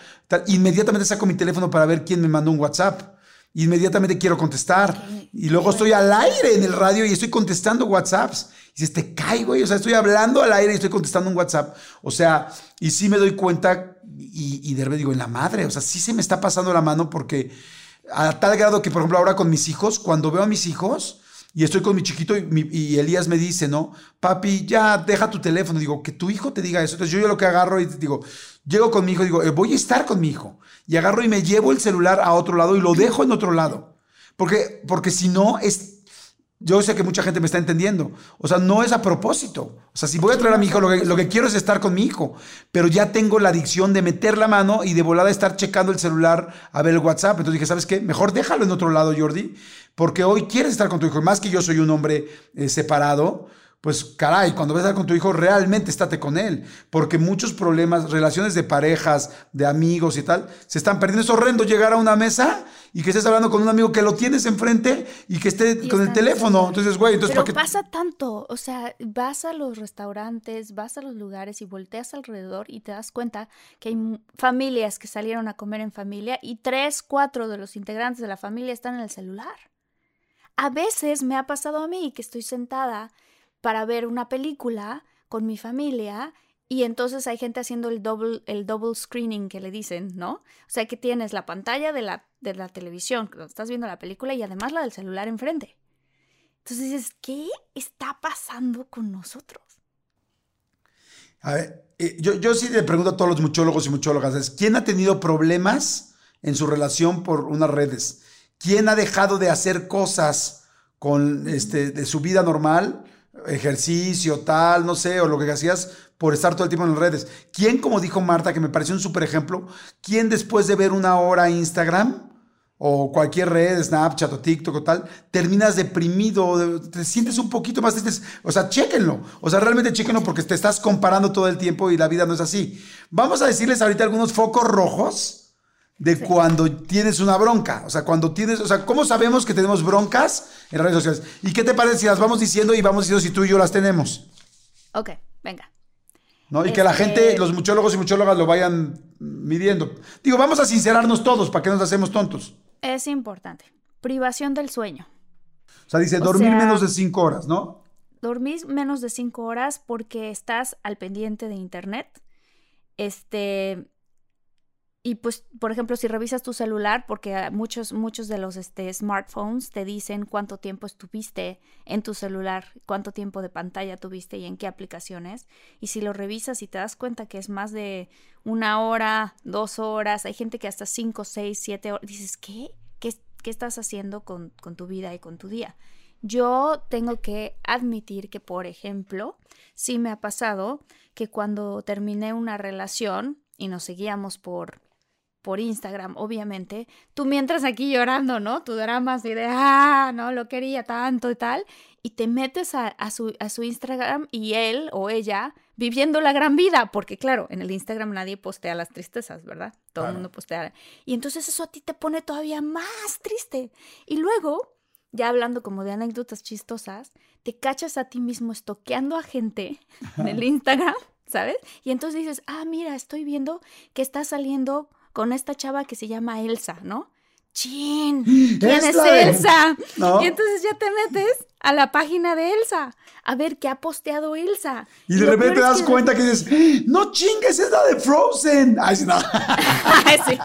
inmediatamente saco mi teléfono para ver quién me mandó un WhatsApp. Inmediatamente quiero contestar. Y luego estoy al aire en el radio y estoy contestando WhatsApps. Y dices, te caigo, güey. O sea, estoy hablando al aire y estoy contestando un WhatsApp. O sea, y sí me doy cuenta y, y de repente digo, en la madre. O sea, sí se me está pasando la mano porque a tal grado que, por ejemplo, ahora con mis hijos, cuando veo a mis hijos y estoy con mi chiquito y, Elías me dice, ¿no? Papi, ya deja tu teléfono. Digo, que tu hijo te diga eso. Entonces yo, yo lo que agarro y digo, llego con mi hijo, digo, eh, voy a estar con mi hijo. Y agarro y me llevo el celular a otro lado y lo dejo en otro lado. Porque, porque si no, es, yo sé que mucha gente me está entendiendo. O sea, no es a propósito. O sea, si voy a traer a mi hijo, lo que, lo que, quiero es estar con mi hijo. Pero ya tengo la adicción de meter la mano y de volada estar checando el celular a ver el WhatsApp. Entonces dije, ¿sabes qué? Mejor déjalo en otro lado, Jordi. Porque hoy quieres estar con tu hijo. Más que yo soy un hombre eh, separado, pues caray, cuando vas a estar con tu hijo, realmente estate con él. Porque muchos problemas, relaciones de parejas, de amigos y tal, se están perdiendo. Es horrendo llegar a una mesa y que estés hablando con un amigo que lo tienes enfrente y que esté con el teléfono. Entonces, güey, entonces Pero pasa tanto. O sea, vas a los restaurantes, vas a los lugares y volteas alrededor y te das cuenta que hay familias que salieron a comer en familia y tres, cuatro de los integrantes de la familia están en el celular. A veces me ha pasado a mí que estoy sentada para ver una película con mi familia y entonces hay gente haciendo el double, el screening que le dicen, ¿no? O sea que tienes la pantalla de la, de la televisión, estás viendo la película y además la del celular enfrente. Entonces dices, ¿qué está pasando con nosotros? A ver, eh, yo, yo sí le pregunto a todos los muchólogos y muchólogas, ¿quién ha tenido problemas en su relación por unas redes? ¿Quién ha dejado de hacer cosas con este, de su vida normal ejercicio, tal, no sé, o lo que hacías por estar todo el tiempo en las redes. ¿Quién, como dijo Marta, que me pareció un súper ejemplo, quién después de ver una hora Instagram o cualquier red, Snapchat o TikTok o tal, terminas deprimido, te sientes un poquito más triste? O sea, chéquenlo. O sea, realmente chéquenlo porque te estás comparando todo el tiempo y la vida no es así. Vamos a decirles ahorita algunos focos rojos de cuando tienes una bronca. O sea, cuando tienes, o sea, ¿cómo sabemos que tenemos broncas en redes sociales? ¿Y qué te parece si las vamos diciendo y vamos diciendo si tú y yo las tenemos? Ok, venga. ¿No? Y que la gente, este los muchólogos y muchólogas lo vayan midiendo. Digo, vamos a sincerarnos todos, ¿para que nos hacemos tontos? Es importante. Privación del sueño. O sea, dice, dormir menos de cinco horas, ¿no? Dormir menos de cinco horas porque estás al pendiente de internet. Este, y pues, por ejemplo, si revisas tu celular, porque muchos, muchos de los este, smartphones te dicen cuánto tiempo estuviste en tu celular, cuánto tiempo de pantalla tuviste y en qué aplicaciones. Y si lo revisas y te das cuenta que es más de una hora, dos horas, hay gente que hasta cinco, seis, siete horas, dices, ¿qué? ¿Qué, qué estás haciendo con, con tu vida y con tu día? Yo tengo que admitir que, por ejemplo, sí me ha pasado que cuando terminé una relación y nos seguíamos por por Instagram, obviamente, tú mientras aquí llorando, ¿no? Tu drama así de, ah, no, lo quería tanto y tal, y te metes a, su, a su Instagram y él o ella viviendo la gran vida, porque claro, en el Instagram nadie postea las tristezas, ¿verdad? Todo el mundo postea. Y entonces eso a ti te pone todavía más triste. Y luego, ya hablando como de anécdotas chistosas, te cachas a ti mismo estoqueando a gente en el Instagram, ¿sabes? Y entonces dices, ah, mira, estoy viendo que está saliendo con esta chava que se llama Elsa, ¿no? ¡Chin! ¿Quién es, Elsa? Y entonces ya te metes a la página de Elsa a ver qué ha posteado Elsa. Y, de repente te das cuenta que dices, no chingues, es la de Frozen. Ay, sí, no. sí.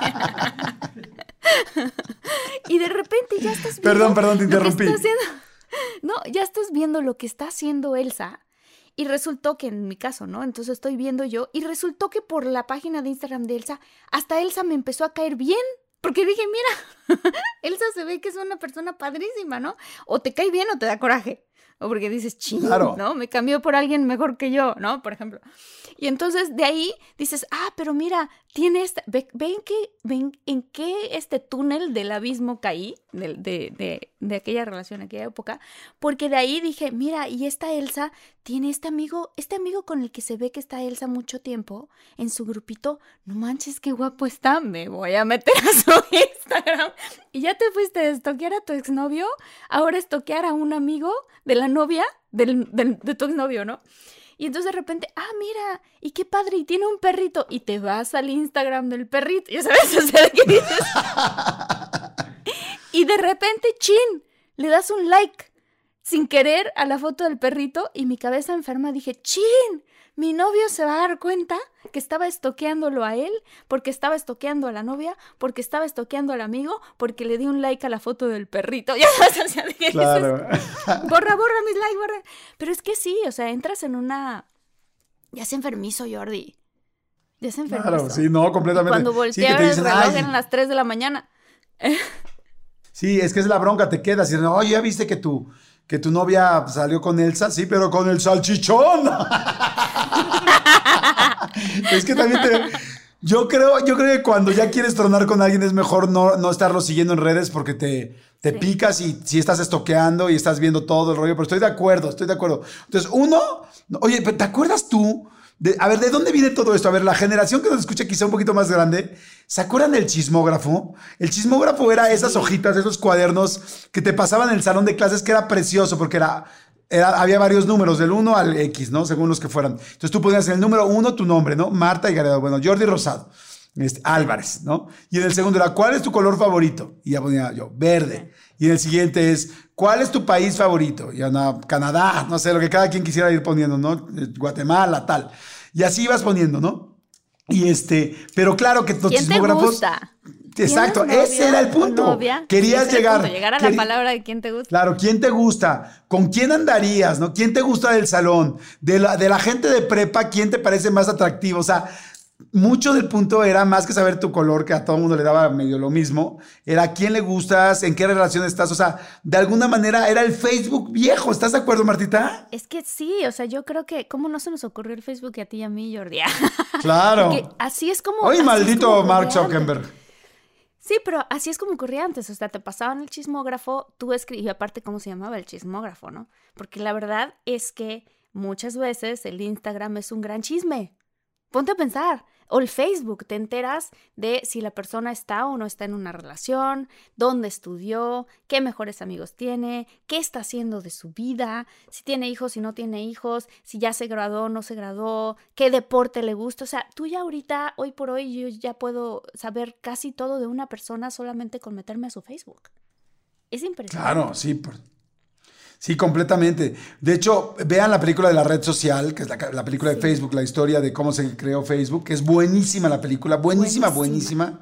y de repente ya estás viendo. Perdón, perdón, te interrumpí. No, ya estás viendo lo que está haciendo Elsa y resultó que en mi caso, ¿no? Entonces estoy viendo yo y resultó que por la página de Instagram de Elsa, hasta Elsa me empezó a caer bien. Porque dije, mira, Elsa se ve que es una persona padrísima, ¿no? O te cae bien o te da coraje. o porque dices, ching, ¿no? Me cambió por alguien mejor que yo, ¿no? Por ejemplo. Y entonces de ahí dices, ah, pero mira, tiene esta, ven que, ven en qué este túnel del abismo caí, de, de, de, aquella relación, aquella época, porque de ahí dije, mira, y esta Elsa tiene este amigo, este amigo con el que se ve que está Elsa mucho tiempo en su grupito, no manches, qué guapo está, me voy a meter a su Instagram. Y ya te fuiste a estoquear a tu exnovio, ahora estoquear a un amigo de la novia del, de tu exnovio, ¿no? Y entonces de repente, ah, mira, y qué padre, y tiene un perrito. Y te vas al Instagram del perrito, ya sabes, o sea, ¿qué dices? y de repente, chin, le das un like sin querer a la foto del perrito y mi cabeza enferma dije, chin, mi novio se va a dar cuenta que estaba estoqueándolo a él, porque estaba estoqueando a la novia, porque estaba estoqueando al amigo, porque le di un like a la foto del perrito. Ya sabes, o sea, claro. borra, borra mis likes, borra. Pero es que sí, o sea, entras en una... Ya es enfermizo, Jordi. Ya es enfermizo. Claro, sí, no, completamente. Cuando voltea el reloj eran las 3 de la mañana. sí, es que es la bronca, te quedas y oye, ya viste que tu, que tu novia salió con Elsa, sí, pero con el salchichón. es que también te... Yo creo, yo creo que cuando ya quieres tronar con alguien es mejor no, no estarlo siguiendo en redes porque te, te picas y si estás estoqueando y estás viendo todo el rollo. Pero estoy de acuerdo, estoy de acuerdo. Entonces, uno, oye, ¿te acuerdas tú? A ver, ¿de dónde viene todo esto? A ver, la generación que nos escucha quizá un poquito más grande, ¿se acuerdan del chismógrafo? El chismógrafo era esas hojitas, esos cuadernos que te pasaban en el salón de clases que era precioso porque era había varios números, del 1 al X, ¿no? Según los que fueran. Entonces tú ponías en el número 1 tu nombre, ¿no? Marta y Gareda, bueno, Jordi Rosado, este, Álvarez, ¿no? Y en el segundo era, ¿cuál es tu color favorito? Y ya ponía yo, verde. Y en el siguiente es, ¿cuál es tu país favorito? Y ya no, Canadá, no sé, lo que cada quien quisiera ir poniendo, ¿no? Guatemala, tal. Y así ibas poniendo, ¿no? Y este, pero claro que los ¿Quién Te gusta? Exacto, ese era el punto. Querías llegar. llegar a la palabra de quién te gusta. Claro, quién te gusta, con quién andarías, ¿no? ¿Quién te gusta del salón? De la, de la gente de prepa, ¿quién te parece más atractivo? O sea, mucho del punto era más que saber tu color, que a todo el mundo le daba medio lo mismo, era a quién le gustas, en qué relación estás, o sea, de alguna manera era el Facebook viejo, ¿estás de acuerdo, Martita? Es que sí, o sea, yo creo que, ¿cómo no se nos ocurrió el Facebook a ti y a mí, Jordi? Claro. así es como... Oye, maldito Mark Zuckerberg. Sí, pero así es como ocurría antes, o sea, te pasaban el chismógrafo, tú escribías, aparte cómo se llamaba el chismógrafo, ¿no? Porque la verdad es que muchas veces el Instagram es un gran chisme. Ponte a pensar, o el Facebook, te enteras de si la persona está o no está en una relación, dónde estudió, qué mejores amigos tiene, qué está haciendo de su vida, si tiene hijos, si no tiene hijos, si ya se graduó o no se graduó, qué deporte le gusta. O sea, tú ya ahorita, hoy por hoy, yo ya puedo saber casi todo de una persona solamente con meterme a su Facebook. Es impresionante. Claro, sí. Por... Sí, completamente. De hecho, vean la película de la red social, que es la, película de Facebook, la historia de cómo se creó Facebook, que es buenísima la película, buenísima, buenísima.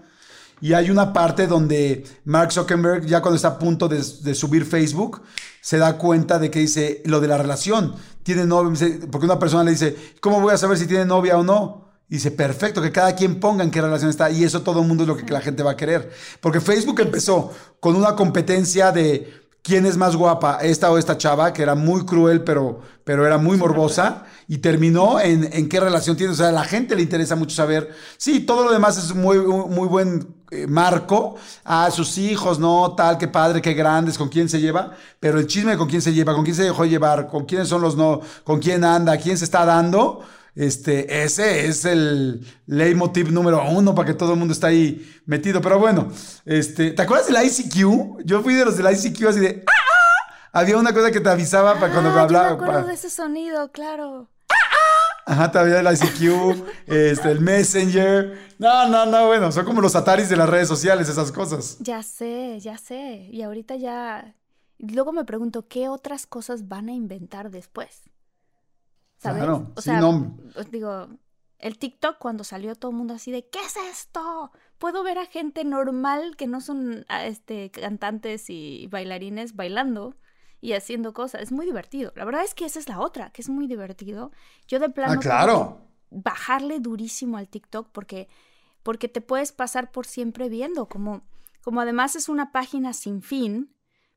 Y hay una parte donde Mark Zuckerberg, ya cuando está a punto de, subir Facebook, se da cuenta de que dice lo de la relación. Tiene novia, porque una persona le dice, ¿cómo voy a saber si tiene novia o no? Y dice, perfecto, que cada quien ponga en qué relación está. Y eso todo el mundo es lo que la gente va a querer. Porque Facebook empezó con una competencia de quién es más guapa, esta o esta chava, que era muy cruel, pero, pero era muy morbosa, y terminó en, en, qué relación tiene. O sea, a la gente le interesa mucho saber. Sí, todo lo demás es muy, muy buen eh, marco. A sus hijos, no, tal, qué padre, qué grandes, con quién se lleva, pero el chisme de con quién se lleva, con quién se dejó llevar, con quiénes son los no, con quién anda, quién se está dando este, ese es el leitmotiv número uno para que todo el mundo esté ahí metido. Pero bueno, este, ¿te acuerdas del ICQ? Yo fui de los del ICQ así de. ¡Ah! ah". Había una cosa que te avisaba para cuando ah, hablaba. Yo me acuerdo de ese sonido, claro. Ajá, todavía el ICQ, este, el Messenger. No, no, no, bueno, son como los ataris de las redes sociales, esas cosas. Ya sé, ya sé. Y ahorita ya. Luego me pregunto, ¿qué otras cosas van a inventar después? Claro, o sea, digo, el TikTok cuando salió todo el mundo así de ¿qué es esto? Puedo ver a gente normal que no son ah, este cantantes y bailarines bailando y haciendo cosas. Es muy divertido. La verdad es que esa es la otra, que es muy divertido. Yo de plano ah, claro. bajarle durísimo al TikTok porque porque te puedes pasar por siempre viendo como como además es una página sin fin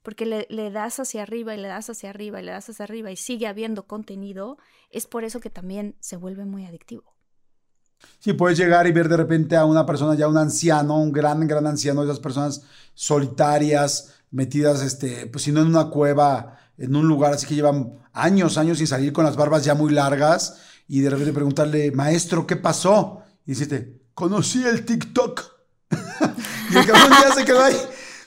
porque le, le, das hacia arriba y le das hacia arriba y le das hacia arriba y sigue habiendo contenido, es por eso que también se vuelve muy adictivo. Sí, puedes llegar y ver de repente a una persona, ya un anciano, un gran, gran anciano, esas personas solitarias, metidas, este, pues si no en una cueva, en un lugar así que llevan años, años sin salir con las barbas ya muy largas y de repente preguntarle, maestro, ¿qué pasó? Y dices, conocí el TikTok. y el cabrón ya se quedó ahí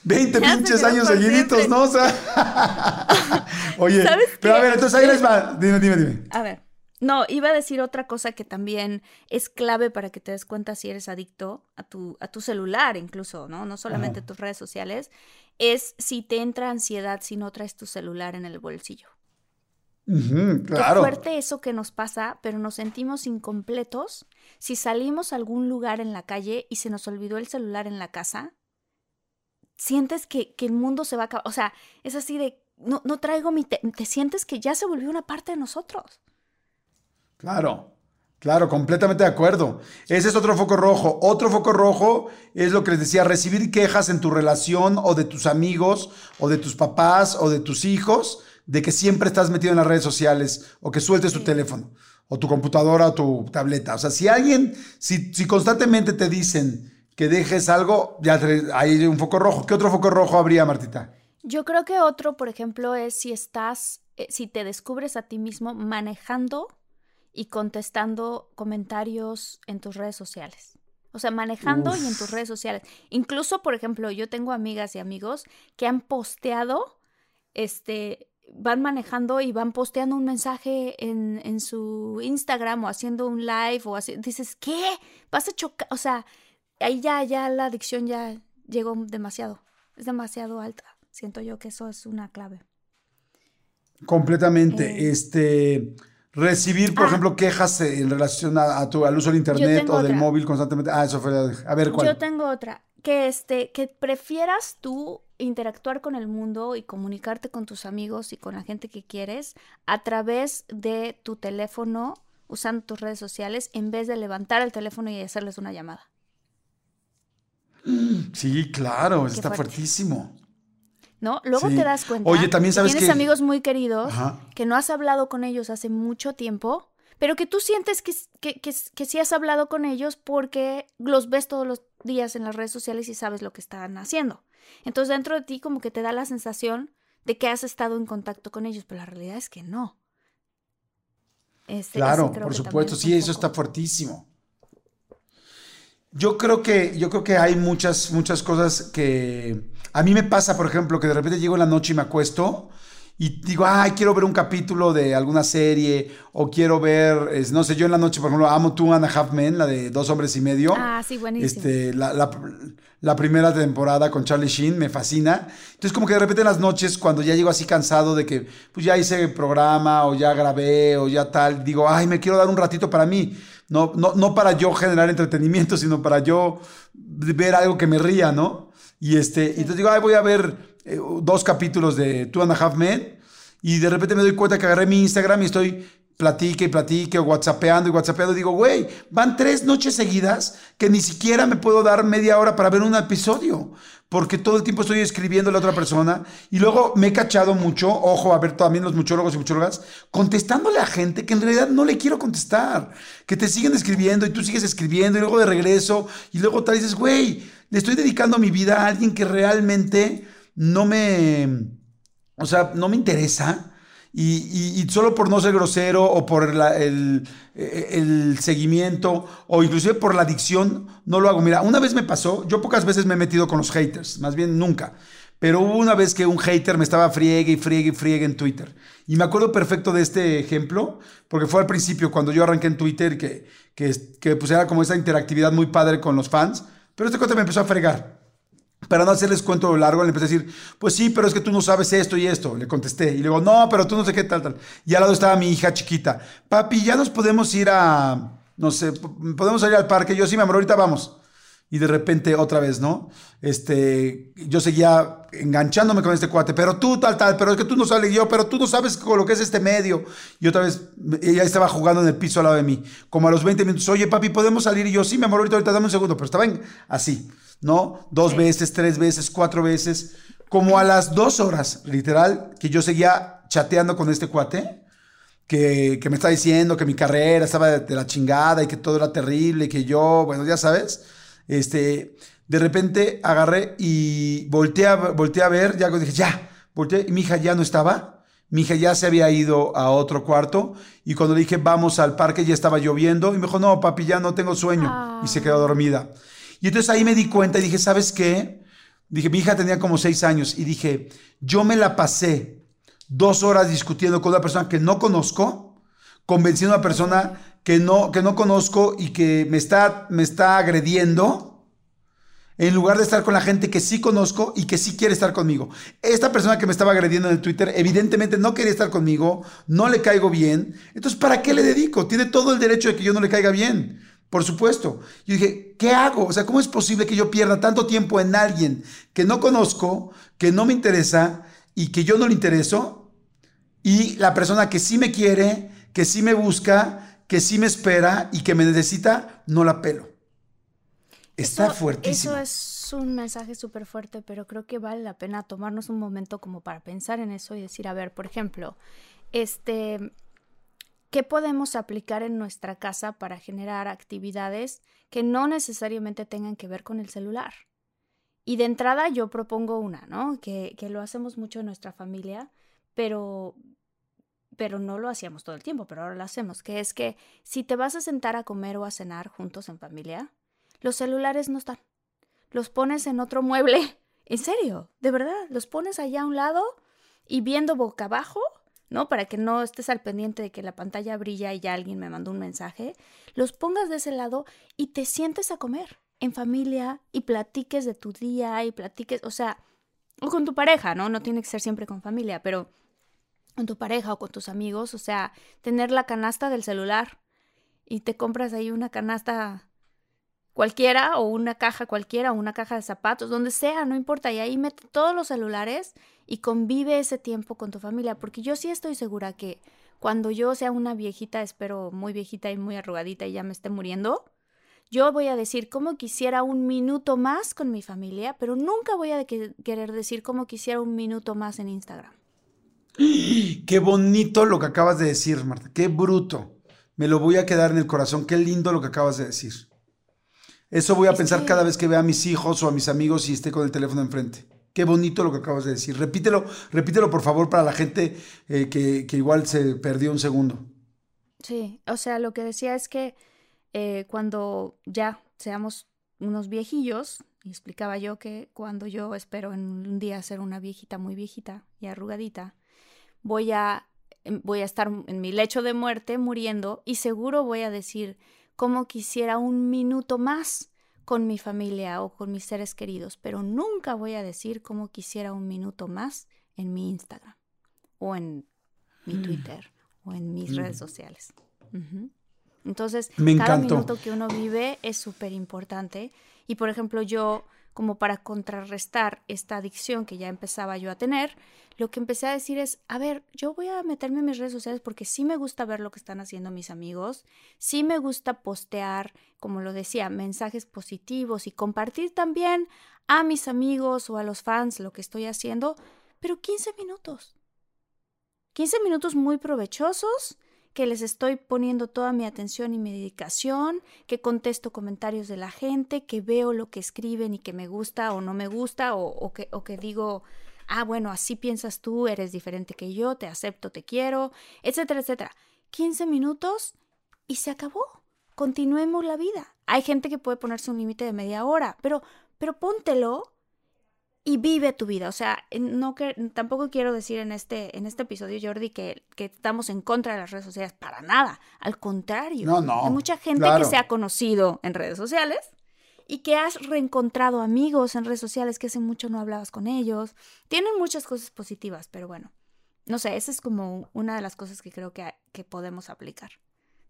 20 pinches años seguiditos, ¿no? O sea, oye, pero a ver, entonces ahí les va, dime, dime, dime. A ver. No, iba a decir otra cosa que también es clave para que te des cuenta si eres adicto a tu, a tu celular incluso, ¿no? No solamente tus redes sociales, es si te entra ansiedad si no traes tu celular en el bolsillo. claro. Qué fuerte eso que nos pasa, pero nos sentimos incompletos si salimos a algún lugar en la calle y se nos olvidó el celular en la casa. Sientes que, que el mundo se va a acabar. O sea, es así de, no, no traigo mi... te sientes que ya se volvió una parte de nosotros. Claro, claro, completamente de acuerdo. Ese es otro foco rojo. Otro foco rojo es lo que les decía, recibir quejas en tu relación o de tus amigos o de tus papás o de tus hijos de que siempre estás metido en las redes sociales o que sueltes tu teléfono o tu computadora o tu tableta. O sea, si alguien, si, si constantemente te dicen que dejes algo, ya hay un foco rojo. ¿Qué otro foco rojo habría, Martita? Yo creo que otro, por ejemplo, es si estás, eh, si te descubres a ti mismo manejando y contestando comentarios en tus redes sociales. O sea, manejando y en tus redes sociales. Incluso, por ejemplo, yo tengo amigas y amigos que han posteado, este, van manejando y van posteando un mensaje en, en su Instagram o haciendo un live o así. Dices, ¿qué? Vas a chocar. O sea, ahí ya, ya la adicción ya llegó demasiado. Es demasiado alta. Siento yo que eso es una clave. Completamente. Eh, este Recibir, por ah. ejemplo, quejas en relación a, tu, al uso del internet o del móvil constantemente. Ah, eso fue. A ver, ¿cuál? Yo tengo otra. Que, este, que prefieras tú interactuar con el mundo y comunicarte con tus amigos y con la gente que quieres a través de tu teléfono, usando tus redes sociales, en vez de levantar el teléfono y hacerles una llamada. Sí, claro, está fuertísimo. ¿no? Luego te das cuenta. Oye, también sabes que tienes amigos muy queridos que no has hablado con ellos hace mucho tiempo, pero que tú sientes que, que, que, sí has hablado con ellos porque los ves todos los días en las redes sociales y sabes lo que están haciendo. Entonces dentro de ti como que te da la sensación de que has estado en contacto con ellos, pero la realidad es que no. Este, claro, por supuesto, sí, eso está fuertísimo. Yo creo que, yo creo que hay muchas, muchas cosas que a mí me pasa, por ejemplo, que de repente llego en la noche y me acuesto y digo, ay, quiero ver un capítulo de alguna serie o quiero ver, no sé, yo en la noche, por ejemplo, amo Two and a Half Men, la de Dos Hombres y Medio. Ah, sí, buenísimo. Este, la, la, la, primera temporada con Charlie Sheen, me fascina. Entonces, como que de repente en las noches, cuando ya llego así cansado de que, pues ya hice el programa o ya grabé o ya tal, digo, ay, me quiero dar un ratito para mí. No, no, no para yo generar entretenimiento, sino para yo ver algo que me ría, ¿no? Y este, y entonces digo, ay, voy a ver eh, dos capítulos de Two and a Half Men. Y de repente me doy cuenta que agarré mi Instagram y estoy platique y platique o whatsappeando y whatsappeando. Digo, güey, van tres noches seguidas que ni siquiera me puedo dar media hora para ver un episodio. Porque todo el tiempo estoy escribiendo a la otra persona. Y luego me he cachado mucho, ojo, a ver también los muchólogos y muchólogas, contestándole a gente que en realidad no le quiero contestar. Que te siguen escribiendo y tú sigues escribiendo y luego de regreso. Y luego tal dices, güey, le estoy dedicando mi vida a alguien que realmente no me, o sea, no me interesa y, solo por no ser grosero o por el, el, seguimiento o inclusive por la adicción, no lo hago. Mira, una vez me pasó, yo pocas veces me he metido con los haters, más bien nunca. Pero hubo una vez que un hater me estaba friegue y friegue y friegue en Twitter. Y me acuerdo perfecto de este ejemplo, porque fue al principio cuando yo arranqué en Twitter, que, que, que pues era como esa interactividad muy padre con los fans. Pero este cuate me empezó a fregar. Para no hacerles cuento largo, le empecé a decir, pues sí, pero es que tú no sabes esto y esto. Le contesté. Y luego, no, pero tú no sé qué tal, tal. Y al lado estaba mi hija chiquita. Papi, ya nos podemos ir a, no sé, podemos ir al parque. Yo sí, mi amor, ahorita vamos. Y de repente otra vez, ¿no? Este, yo seguía enganchándome con este cuate, pero tú tal, tal, pero es que tú no sabes, yo, pero tú no sabes con lo que es este medio. Y otra vez, ella estaba jugando en el piso al lado de mí. Como a los 20 minutos, oye, papi, ¿podemos salir? Y yo, sí, mi amor, ahorita, ahorita, dame un segundo. Pero estaban así. ¿No? Dos veces, tres veces, cuatro veces. Como a las dos horas, literal, que yo seguía chateando con este cuate, que, que me está diciendo que mi carrera estaba de, de la chingada y que todo era terrible y que yo, bueno, ya sabes, este, de repente agarré y volteé a, volteé a ver, ya dije, ya, volteé, y mi hija ya no estaba. Mi hija ya se había ido a otro cuarto y cuando le dije vamos al parque ya estaba lloviendo y me dijo, no, papi, ya no tengo sueño. Y se quedó dormida. Y entonces ahí me di cuenta y dije, ¿sabes qué? Dije, mi hija tenía como seis años y dije, yo me la pasé dos horas discutiendo con una persona que no conozco, convenciendo a una persona que no, que no conozco y que me está, me está agrediendo en lugar de estar con la gente que sí conozco y que sí quiere estar conmigo. Esta persona que me estaba agrediendo en el Twitter evidentemente no quería estar conmigo, no le caigo bien, entonces ¿para qué le dedico? Tiene todo el derecho de que yo no le caiga bien. Por supuesto. Yo dije, ¿qué hago? O sea, ¿cómo es posible que yo pierda tanto tiempo en alguien que no conozco, que no me interesa y que yo no le intereso? Y la persona que sí me quiere, que sí me busca, que sí me espera y que me necesita, no la pelo. Está Eso- fuertísimo. Eso es un mensaje súper fuerte, pero creo que vale la pena tomarnos un momento como para pensar en eso y decir, a ver, por ejemplo, este, ¿qué podemos aplicar en nuestra casa para generar actividades que no necesariamente tengan que ver con el celular? Y de entrada yo propongo una, ¿no? Que, que lo hacemos mucho en nuestra familia, pero, pero no lo hacíamos todo el tiempo, pero ahora lo hacemos, que es que si te vas a sentar a comer o a cenar juntos en familia, los celulares no están. Los pones en otro mueble. En serio, de verdad, los pones allá a un lado y viendo boca abajo, ¿no? Para que no estés al pendiente de que la pantalla brilla y ya alguien me mandó un mensaje. Los pongas de ese lado y te sientes a comer en familia y platiques de tu día y platiques, o sea, o con tu pareja, ¿no? No tiene que ser siempre con familia, pero con tu pareja o con tus amigos, o sea, tener la canasta del celular y te compras ahí una canasta cualquiera o una caja cualquiera o una caja de zapatos, donde sea, no importa, y ahí mete todos los celulares y convive ese tiempo con tu familia, porque yo sí estoy segura que cuando yo sea una viejita, espero muy viejita y muy arrugadita y ya me esté muriendo, yo voy a decir cómo quisiera un minuto más con mi familia, pero nunca voy a que- querer decir cómo quisiera un minuto más en Instagram. Qué bonito lo que acabas de decir, Marta. Qué bruto. Me lo voy a quedar en el corazón. Qué lindo lo que acabas de decir. Eso voy a Es pensar que- cada vez que vea a mis hijos o a mis amigos y esté con el teléfono enfrente. Qué bonito lo que acabas de decir. Repítelo, repítelo por favor para la gente eh, que, que igual se perdió un segundo. Sí, o sea, lo que decía es que eh, cuando ya seamos unos viejillos, y explicaba yo que cuando yo espero en un día ser una viejita muy viejita y arrugadita, voy a, em, voy a estar en mi lecho de muerte muriendo y seguro voy a decir cómo quisiera un minuto más con mi familia o con mis seres queridos, pero nunca voy a decir cómo quisiera un minuto más en mi Instagram o en mi Twitter o en mis redes sociales. Entonces, Me cada minuto que uno vive es súper importante. Y por ejemplo, yo, como para contrarrestar esta adicción que ya empezaba yo a tener, lo que empecé a decir es, a ver, yo voy a meterme en mis redes sociales porque sí me gusta ver lo que están haciendo mis amigos, sí me gusta postear, como lo decía, mensajes positivos y compartir también a mis amigos o a los fans lo que estoy haciendo, pero 15 minutos. 15 minutos muy provechosos que les estoy poniendo toda mi atención y mi dedicación, que contesto comentarios de la gente, que veo lo que escriben y que me gusta o no me gusta, o, o que, o que digo, ah, bueno, así piensas tú, eres diferente que yo, te acepto, te quiero, etcétera, etcétera. 15 minutos y se acabó. Continuemos la vida. Hay gente que puede ponerse un límite de media hora, pero, pero póntelo y vive tu vida. O sea, no que, tampoco quiero decir en este, en este episodio, Jordi, que, que estamos en contra de las redes sociales. Para nada. Al contrario. No, no, Hay mucha gente claro. que se ha conocido en redes sociales y que has reencontrado amigos en redes sociales que hace mucho no hablabas con ellos. Tienen muchas cosas positivas, pero bueno. No sé, esa es como una de las cosas que creo que, que podemos aplicar.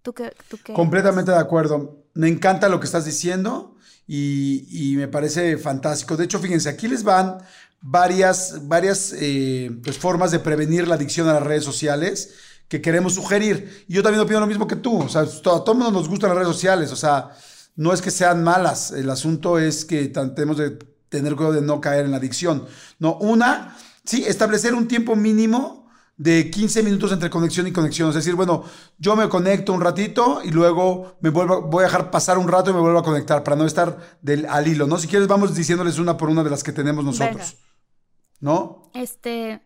¿Tú qué? Tú qué Completamente de acuerdo. Me encanta lo que estás diciendo y, y me parece fantástico. De hecho, fíjense, aquí les van varias, varias eh, pues, formas de prevenir la adicción a las redes sociales que queremos sugerir. Y yo también opino lo mismo que tú. O sea, a todo mundo nos gustan las redes sociales. O sea, no es que sean malas. El asunto es que tratemos de tener cuidado de no caer en la adicción. No, una, sí, establecer un tiempo mínimo de 15 minutos entre conexión y conexión. Es decir, bueno, yo me conecto un ratito y luego me vuelvo, voy a dejar pasar un rato y me vuelvo a conectar para no estar del, al hilo, ¿no? Si quieres, vamos diciéndoles una por una de las que tenemos nosotros. ¿No? Este.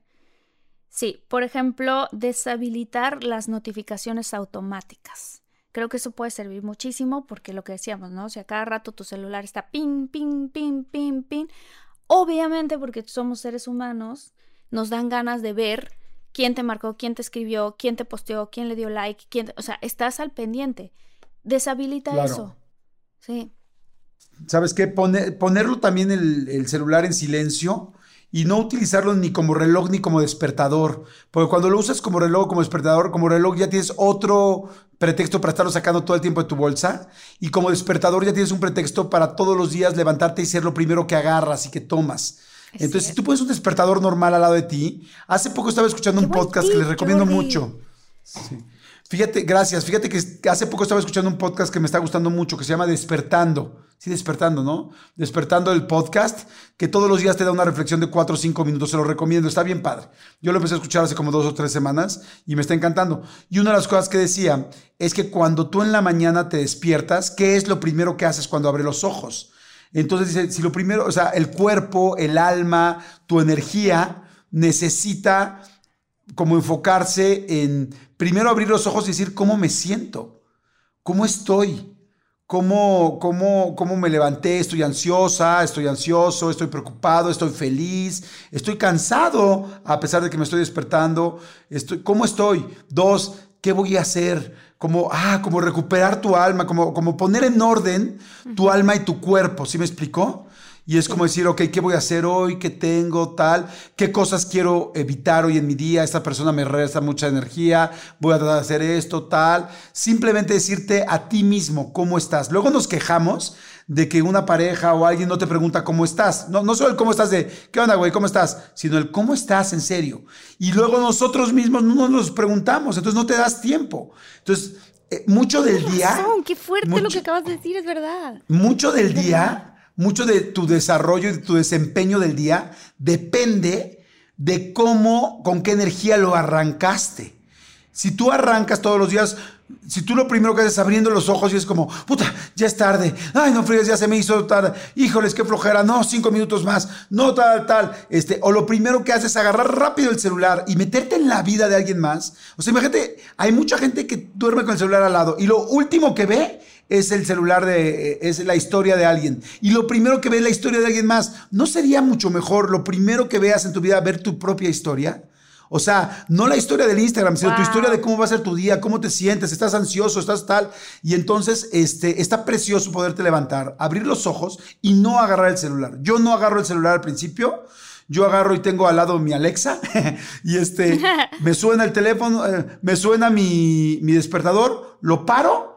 Sí, por ejemplo, deshabilitar las notificaciones automáticas. Creo que eso puede servir muchísimo porque lo que decíamos, ¿no? Si a cada rato tu celular está ping, ping, ping, ping, ping, obviamente porque somos seres humanos, nos dan ganas de ver quién te marcó, quién te escribió, quién te posteó, quién le dio like, quién, o sea, estás al pendiente. Deshabilita eso. Sí. ¿Sabes qué? ponerlo también el, el celular en silencio y no utilizarlo ni como reloj ni como despertador. Porque cuando lo usas como reloj, como despertador, como reloj, ya tienes otro pretexto para estarlo sacando todo el tiempo de tu bolsa. Y como despertador ya tienes un pretexto para todos los días levantarte y ser lo primero que agarras y que tomas. Entonces, si tú pones un despertador normal al lado de ti, hace poco estaba escuchando un podcast que les recomiendo mucho. Sí. Fíjate, gracias. Fíjate que hace poco estaba escuchando un podcast que me está gustando mucho, que se llama Despertando. Sí, Despertando, ¿no? Despertando el podcast, que todos los días te da una reflexión de cuatro o cinco minutos. Se lo recomiendo, está bien padre. Yo lo empecé a escuchar hace como dos o tres semanas y me está encantando. Y una de las cosas que decía es que cuando tú en la mañana te despiertas, ¿qué es lo primero que haces cuando abres los ojos? Entonces dice, si lo primero, o sea, el cuerpo, el alma, tu energía necesita como enfocarse en primero abrir los ojos y decir cómo me siento, cómo estoy, cómo, cómo, cómo me levanté, estoy ansiosa, estoy ansioso, estoy preocupado, estoy feliz, estoy cansado a pesar de que me estoy despertando, estoy, ¿cómo estoy? Dos, ¿qué voy a hacer? Como, ah, como recuperar tu alma, como, como poner en orden tu alma y tu cuerpo, ¿sí me explicó? Y es como decir, ok, ¿qué voy a hacer hoy? ¿Qué tengo? Tal. ¿Qué cosas quiero evitar hoy en mi día? Esta persona me resta mucha energía. Voy a tratar de hacer esto, tal. Simplemente decirte a ti mismo cómo estás. Luego nos quejamos de que una pareja o alguien no te pregunta cómo estás. No, no solo el cómo estás de, ¿qué onda, güey? ¿Cómo estás? Sino el cómo estás en serio. Y luego nosotros mismos no nos preguntamos. Entonces no te das tiempo. Entonces, eh, mucho del día... ¡Qué fuerte lo que acabas de decir! Es verdad. Mucho del día mucho de tu desarrollo y de tu desempeño del día depende de cómo, con qué energía lo arrancaste. Si tú arrancas todos los días, si tú lo primero que haces es abriendo los ojos y es como, puta, ya es tarde, ay, no fríes, ya se me hizo tarde, híjoles, qué flojera, no, cinco minutos más, no, tal, tal, este, o lo primero que haces es agarrar rápido el celular y meterte en la vida de alguien más. O sea, imagínate, hay mucha gente que duerme con el celular al lado y lo último que ve es el celular de, eh, es la historia de alguien. Y lo primero que ve es la historia de alguien más. ¿No sería mucho mejor lo primero que veas en tu vida ver tu propia historia? O sea, no la historia del Instagram, sino tu historia de cómo va a ser tu día, cómo te sientes, estás ansioso, estás tal. Y entonces, este, está precioso poderte levantar, abrir los ojos y no agarrar el celular. Yo no agarro el celular al principio. Yo agarro y tengo al lado mi Alexa y este, me suena el teléfono, eh, me suena mi, mi despertador, lo paro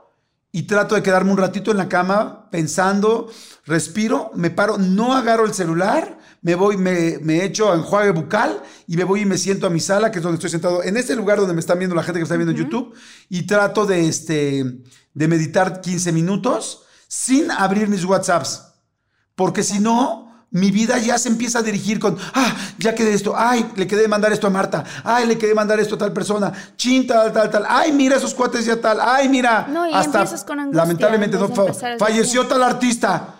y trato de quedarme un ratito en la cama pensando, respiro, me paro, no agarro el celular, me voy, me, me echo enjuague bucal y me voy y me siento a mi sala, que es donde estoy sentado, en este lugar donde me están viendo la gente que está viendo en YouTube, y trato de, este, de meditar 15 minutos sin abrir mis WhatsApps. Porque si no, mi vida ya se empieza a dirigir con, ah, ya quedé esto, ay, le quedé mandar esto a Marta, ay, le quedé mandar esto a tal persona, chin, tal, tal, tal, ay, mira esos cuates ya tal, ay, mira, no, y hasta con angustia, lamentablemente no falleció tal artista.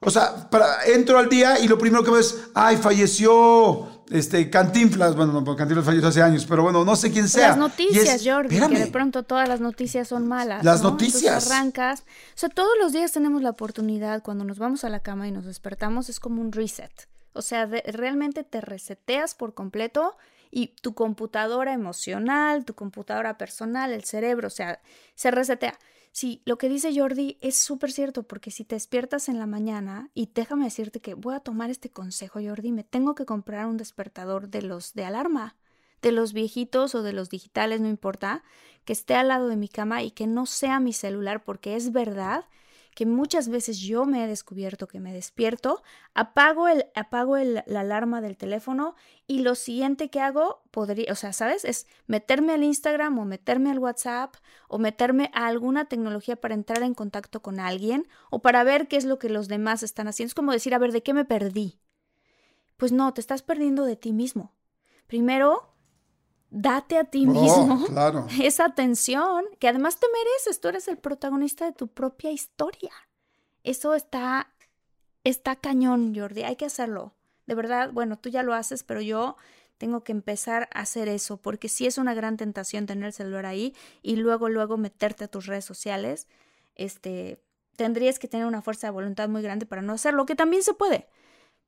O sea, para, entro al día y lo primero que veo es, ay, falleció este, Cantinflas, bueno, Cantinflas falleció hace años, pero bueno, no sé quién sea. Las noticias, Jordi, que de pronto todas las noticias son malas. Las noticias. arrancas. O sea, todos los días tenemos la oportunidad, cuando nos vamos a la cama y nos despertamos, es como un reset. O sea, realmente te reseteas por completo y tu computadora emocional, tu computadora personal, el cerebro, o sea, se resetea. Sí, lo que dice Jordi es súper cierto, porque si te despiertas en la mañana, y déjame decirte que voy a tomar este consejo, Jordi, me tengo que comprar un despertador de los de alarma, de los viejitos o de los digitales, no importa, que esté al lado de mi cama y que no sea mi celular, porque es verdad que muchas veces yo me he descubierto que me despierto, apago, el, apago el, la alarma del teléfono y lo siguiente que hago podría, o sea, ¿sabes? Es meterme al Instagram o meterme al WhatsApp o meterme a alguna tecnología para entrar en contacto con alguien o para ver qué es lo que los demás están haciendo. Es como decir, a ver, ¿de qué me perdí? Pues no, te estás perdiendo de ti mismo. Primero, date a ti Oh, mismo claro. esa atención que además te mereces. Tú eres el protagonista de tu propia historia. Eso está, está cañón, Jordi. Hay que hacerlo. De verdad, bueno, tú ya lo haces, pero yo tengo que empezar a hacer eso, porque sí es una gran tentación tener el celular ahí y luego, luego meterte a tus redes sociales. Este, tendrías que tener una fuerza de voluntad muy grande para no hacerlo, que también se puede,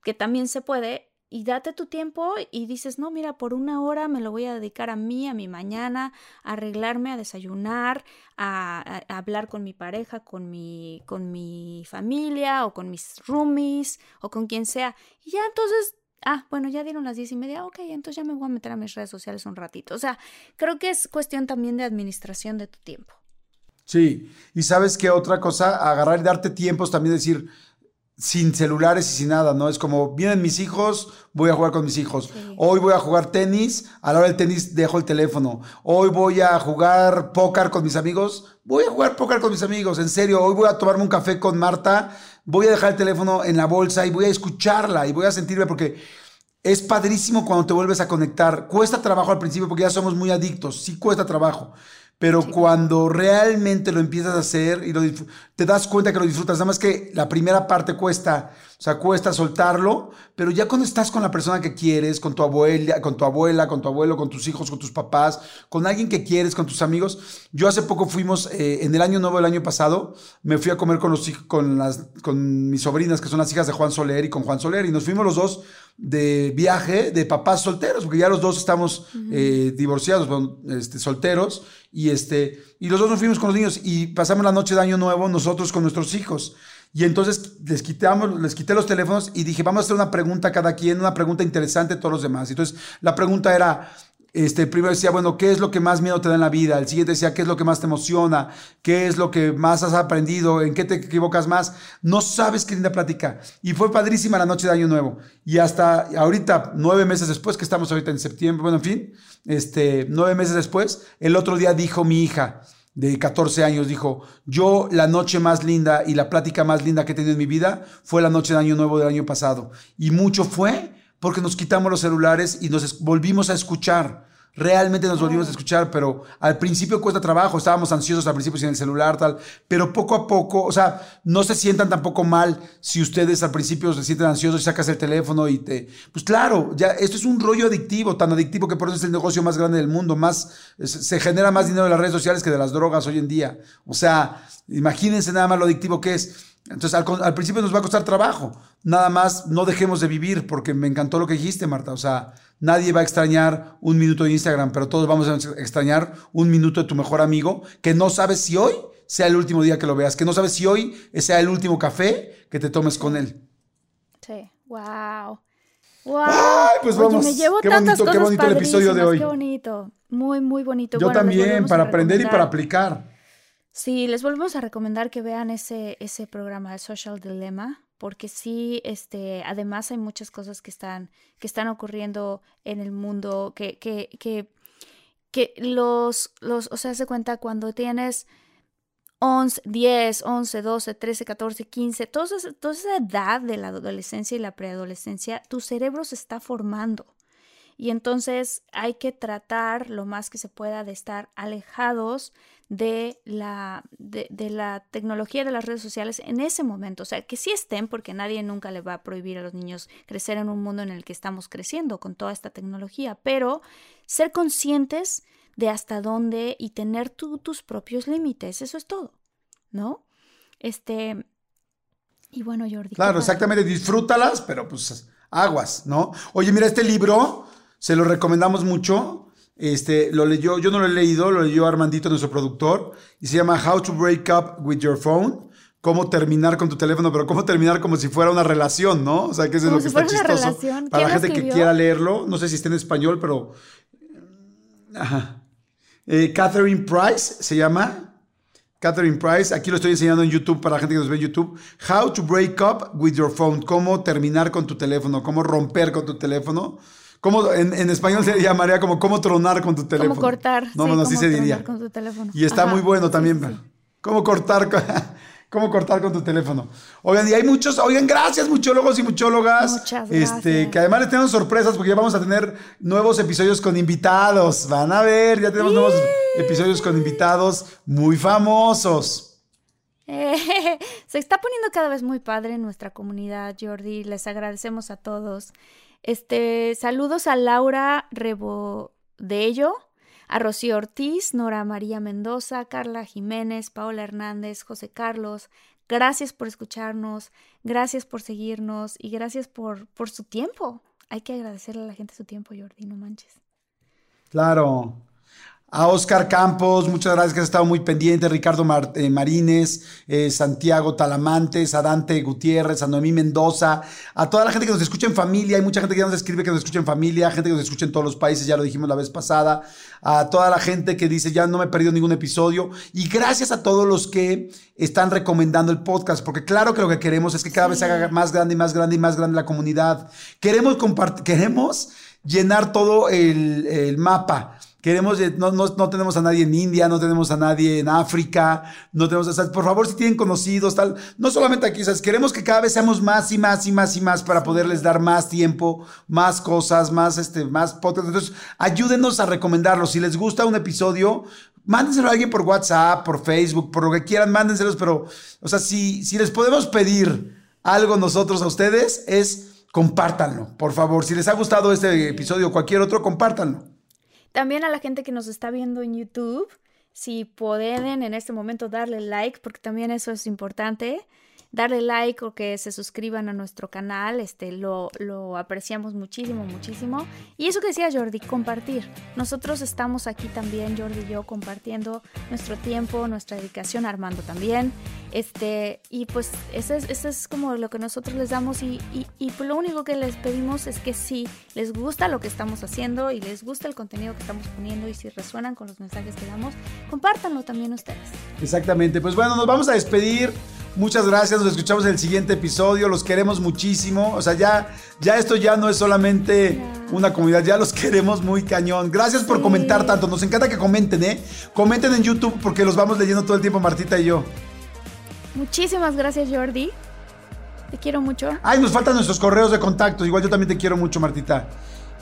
que también se puede, y date tu tiempo y dices, no, mira, por una hora me lo voy a dedicar a mí, a mi mañana, a arreglarme, a desayunar, a, hablar con mi pareja, con mi, con mi familia o con mis roomies o con quien sea. Y ya entonces, ah, bueno, ya dieron las diez y media, ok, entonces ya me voy a meter a mis redes sociales un ratito. O sea, creo que es cuestión también de administración de tu tiempo. Sí, y sabes qué otra cosa, agarrar y darte tiempos también decir sin celulares y sin nada, ¿no? Es como vienen mis hijos, voy a jugar con mis hijos. Sí. Hoy voy a jugar tenis, a la hora del tenis dejo el teléfono. Hoy voy a jugar póker con mis amigos, voy a jugar póker con mis amigos, en serio. Hoy voy a tomarme un café con Marta, voy a dejar el teléfono en la bolsa y voy a escucharla y voy a sentirme porque es padrísimo cuando te vuelves a conectar. Cuesta trabajo al principio porque ya somos muy adictos, sí cuesta trabajo. Pero cuando realmente lo empiezas a hacer y lo te das cuenta que lo disfrutas, nada más que la primera parte cuesta, o sea, cuesta soltarlo, pero ya cuando estás con la persona que quieres, con tu abuela, con tu abuela, con tu abuelo, con tus hijos, con tus papás, con alguien que quieres, con tus amigos. Yo hace poco fuimos, eh, en el año nuevo del año pasado, me fui a comer con, los, con, las, con mis sobrinas, que son las hijas de Juan Soler, y con Juan Soler, y nos fuimos los dos de viaje de papás solteros, porque ya los dos estamos eh, divorciados, bueno, este, solteros, y, este, y los dos nos fuimos con los niños y pasamos la noche de Año Nuevo nosotros con nuestros hijos. Y entonces les, quitamos, les quité los teléfonos y dije, vamos a hacer una pregunta a cada quien, una pregunta interesante a todos los demás. Entonces la pregunta era, este, primero decía, bueno, ¿qué es lo que más miedo te da en la vida? El siguiente decía, ¿qué es lo que más te emociona? ¿Qué es lo que más has aprendido? ¿En qué te equivocas más? No sabes qué linda plática. Y fue padrísima la noche de Año Nuevo. Y hasta ahorita, nueve meses después, que estamos ahorita en septiembre, bueno, en fin, este, nueve meses después, el otro día dijo mi hija, de 14 años, dijo, yo la noche más linda y la plática más linda que he tenido en mi vida fue la noche de Año Nuevo del año pasado. Y mucho fue porque nos quitamos los celulares y nos volvimos a escuchar. Realmente nos volvimos a escuchar, pero al principio cuesta trabajo, estábamos ansiosos al principio sin el celular, tal, pero poco a poco, o sea, no se sientan tampoco mal si ustedes al principio se sienten ansiosos y sacas el teléfono y te... Pues claro, ya esto es un rollo adictivo, tan adictivo que por eso es el negocio más grande del mundo, más, se genera más dinero de las redes sociales que de las drogas hoy en día. O sea, imagínense nada más lo adictivo que es. Entonces, al, al principio nos va a costar trabajo. Nada más no dejemos de vivir, porque me encantó lo que dijiste, Marta. O sea, nadie va a extrañar un minuto de Instagram, pero todos vamos a extrañar un minuto de tu mejor amigo, que no sabes si hoy sea el último día que lo veas, que no sabes si hoy sea el último café que te tomes con él. Sí, wow. Wow. Ay, pues Oye, vamos. me llevo Qué tantas bonito, qué bonito el episodio de hoy. Qué bonito. Muy, muy bonito. Yo Bueno, también, para aprender y para aplicar. Sí, les volvemos a recomendar que vean ese, ese programa, el Social Dilemma, porque sí, este, además hay muchas cosas que están, que están ocurriendo en el mundo, que, que, que, que los, los, o sea, se cuenta cuando tienes 11, 10, 11, 12, 13, 14, 15, toda esa, toda esa edad de la adolescencia y la preadolescencia, tu cerebro se está formando. Y entonces hay que tratar lo más que se pueda de estar alejados de la, de, de la tecnología de las redes sociales en ese momento. O sea, que sí estén, porque nadie nunca le va a prohibir a los niños crecer en un mundo en el que estamos creciendo con toda esta tecnología, pero ser conscientes de hasta dónde y tener tú tus propios límites, eso es todo, ¿no? Este. Y bueno, Jordi. Claro, exactamente, disfrútalas, pero pues aguas, ¿no? Oye, mira, este libro se lo recomendamos mucho. Este, lo leyó, yo no lo he leído, lo leyó Armandito, nuestro productor, y se llama How to Break Up with Your Phone. Cómo terminar con tu teléfono, pero cómo terminar como si fuera una relación, ¿no? O sea, que eso es lo que está chistoso. relación. Para la ¿Quién lo gente que quiera leerlo, no sé si está en español, pero. Ajá. Eh, Catherine Price se llama. Catherine Price, aquí lo estoy enseñando en YouTube para la gente que nos ve en YouTube. How to break up with your phone. Cómo terminar con tu teléfono, cómo romper con tu teléfono. Cómo, en, en español se llamaría como cómo tronar con tu teléfono. Cómo cortar. No, sí, no, así se diría. Con tu teléfono. Y está Ajá, muy bueno también. sí, sí. Cómo cortar con, cómo cortar con tu teléfono. Oigan, y hay muchos, oigan, gracias muchólogos y muchólogas. Muchas Este, gracias. que además les tenemos sorpresas porque ya vamos a tener nuevos episodios con invitados. Van a ver, ya tenemos nuevos episodios con invitados muy famosos. Eh, se está poniendo cada vez muy padre en nuestra comunidad, Jordi. Les agradecemos a todos. Este, saludos a Laura Rebodello, a Rocío Ortiz, Nora María Mendoza, Carla Jiménez, Paola Hernández, José Carlos. Gracias por escucharnos, gracias por seguirnos y gracias por, por su tiempo. Hay que agradecerle a la gente su tiempo, Jordi, no manches. Claro. A Oscar Campos, muchas gracias que has estado muy pendiente. Ricardo Mar- eh, Marínez, eh, Santiago Talamantes, a Dante Gutiérrez, a Noemí Mendoza, a toda la gente que nos escucha en familia. Hay mucha gente que ya nos escribe que nos escucha en familia, gente que nos escucha en todos los países, ya lo dijimos la vez pasada. A toda la gente que dice ya no me he perdido ningún episodio. Y gracias a todos los que están recomendando el podcast, porque claro que lo que queremos es que cada vez se haga más grande y más grande y más grande la comunidad. Queremos compartir, queremos llenar todo el, el mapa. Queremos, eh, no, no, no tenemos a nadie en India, no tenemos a nadie en África, no tenemos, o sea, por favor, si tienen conocidos, tal, no solamente aquí, ¿sabes? queremos que cada vez seamos más y más y más y más para poderles dar más tiempo, más cosas, más, este, más podcast. Entonces, ayúdenos a recomendarlo. Si les gusta un episodio, mándenselo a alguien por WhatsApp, por Facebook, por lo que quieran, mándenselos, pero, o sea, si, si les podemos pedir algo nosotros a ustedes, es compártanlo, por favor. Si les ha gustado este episodio o cualquier otro, compártanlo. También a la gente que nos está viendo en YouTube, si pueden en este momento darle like, porque también eso es importante, darle like o que se suscriban a nuestro canal, este, lo, lo apreciamos muchísimo, muchísimo. Y eso que decía Jordi, compartir. Nosotros estamos aquí también, Jordi y yo, compartiendo nuestro tiempo, nuestra dedicación, Armando también. Este, y pues eso es, eso es como lo que nosotros les damos y, y, y pues lo único que les pedimos es que si les gusta lo que estamos haciendo y les gusta el contenido que estamos poniendo y si resuenan con los mensajes que damos, compártanlo también ustedes. Exactamente. Pues bueno, nos vamos a despedir. Muchas gracias. Nos escuchamos en el siguiente episodio. Los queremos muchísimo. O sea, ya, ya esto ya no es solamente una comunidad, ya los queremos muy cañón. Gracias por Sí. comentar tanto. Nos encanta que comenten, ¿eh? Comenten en YouTube porque los vamos leyendo todo el tiempo, Martita y yo. Muchísimas gracias Jordi. Te quiero mucho. Ay, nos faltan nuestros correos de contacto. Igual yo también te quiero mucho, Martita.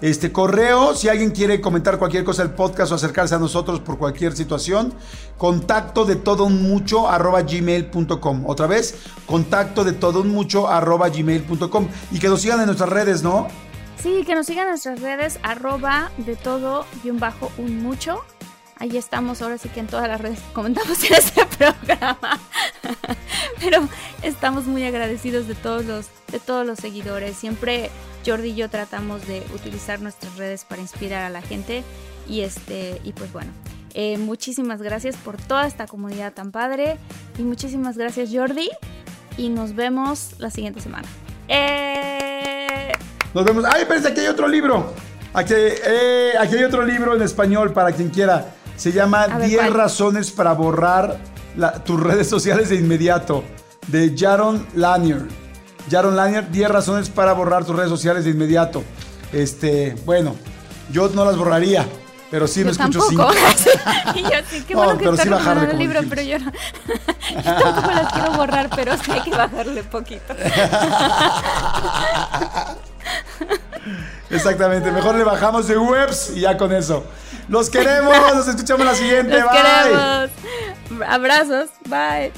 Este correo, si alguien quiere comentar cualquier cosa del podcast o acercarse a nosotros por cualquier situación, contacto de todo un mucho arroba gmail.com. Otra vez, contacto de todo un mucho arroba gmail.com. Y que nos sigan en nuestras redes, ¿no? Sí, que nos sigan en nuestras redes, arroba de todo y un bajo un mucho. Ahí estamos, ahora sí que en todas las redes comentamos en este programa. Pero estamos muy agradecidos de todos los, de todos los seguidores. Siempre Jordi y yo tratamos de utilizar nuestras redes para inspirar a la gente. Y este, y pues bueno. eh, muchísimas gracias por toda esta comunidad tan padre. Y muchísimas gracias, Jordi. Y nos vemos la siguiente semana. ¡Eh! Nos vemos. ¡Ay, espérense! Aquí hay otro libro. Aquí, eh, aquí hay otro libro en español para quien quiera. Se llama A ver, 10 ¿cuál? razones para borrar la- tus redes sociales de inmediato. De Jaron Lanier. Jaron Lanier, 10 razones para borrar tus redes sociales de inmediato. Este, bueno, yo no las borraría, pero sí me escucho tampoco. cinco. y yo sí, qué No, bueno que pero está sí bajarle, el libro, dijimos. pero yo no. yo tampoco las quiero borrar, pero sí hay que bajarle poquito. Exactamente, mejor le bajamos de webs y ya con eso. Los queremos, nos escuchamos la siguiente. Los Bye. queremos. Abrazos. Bye.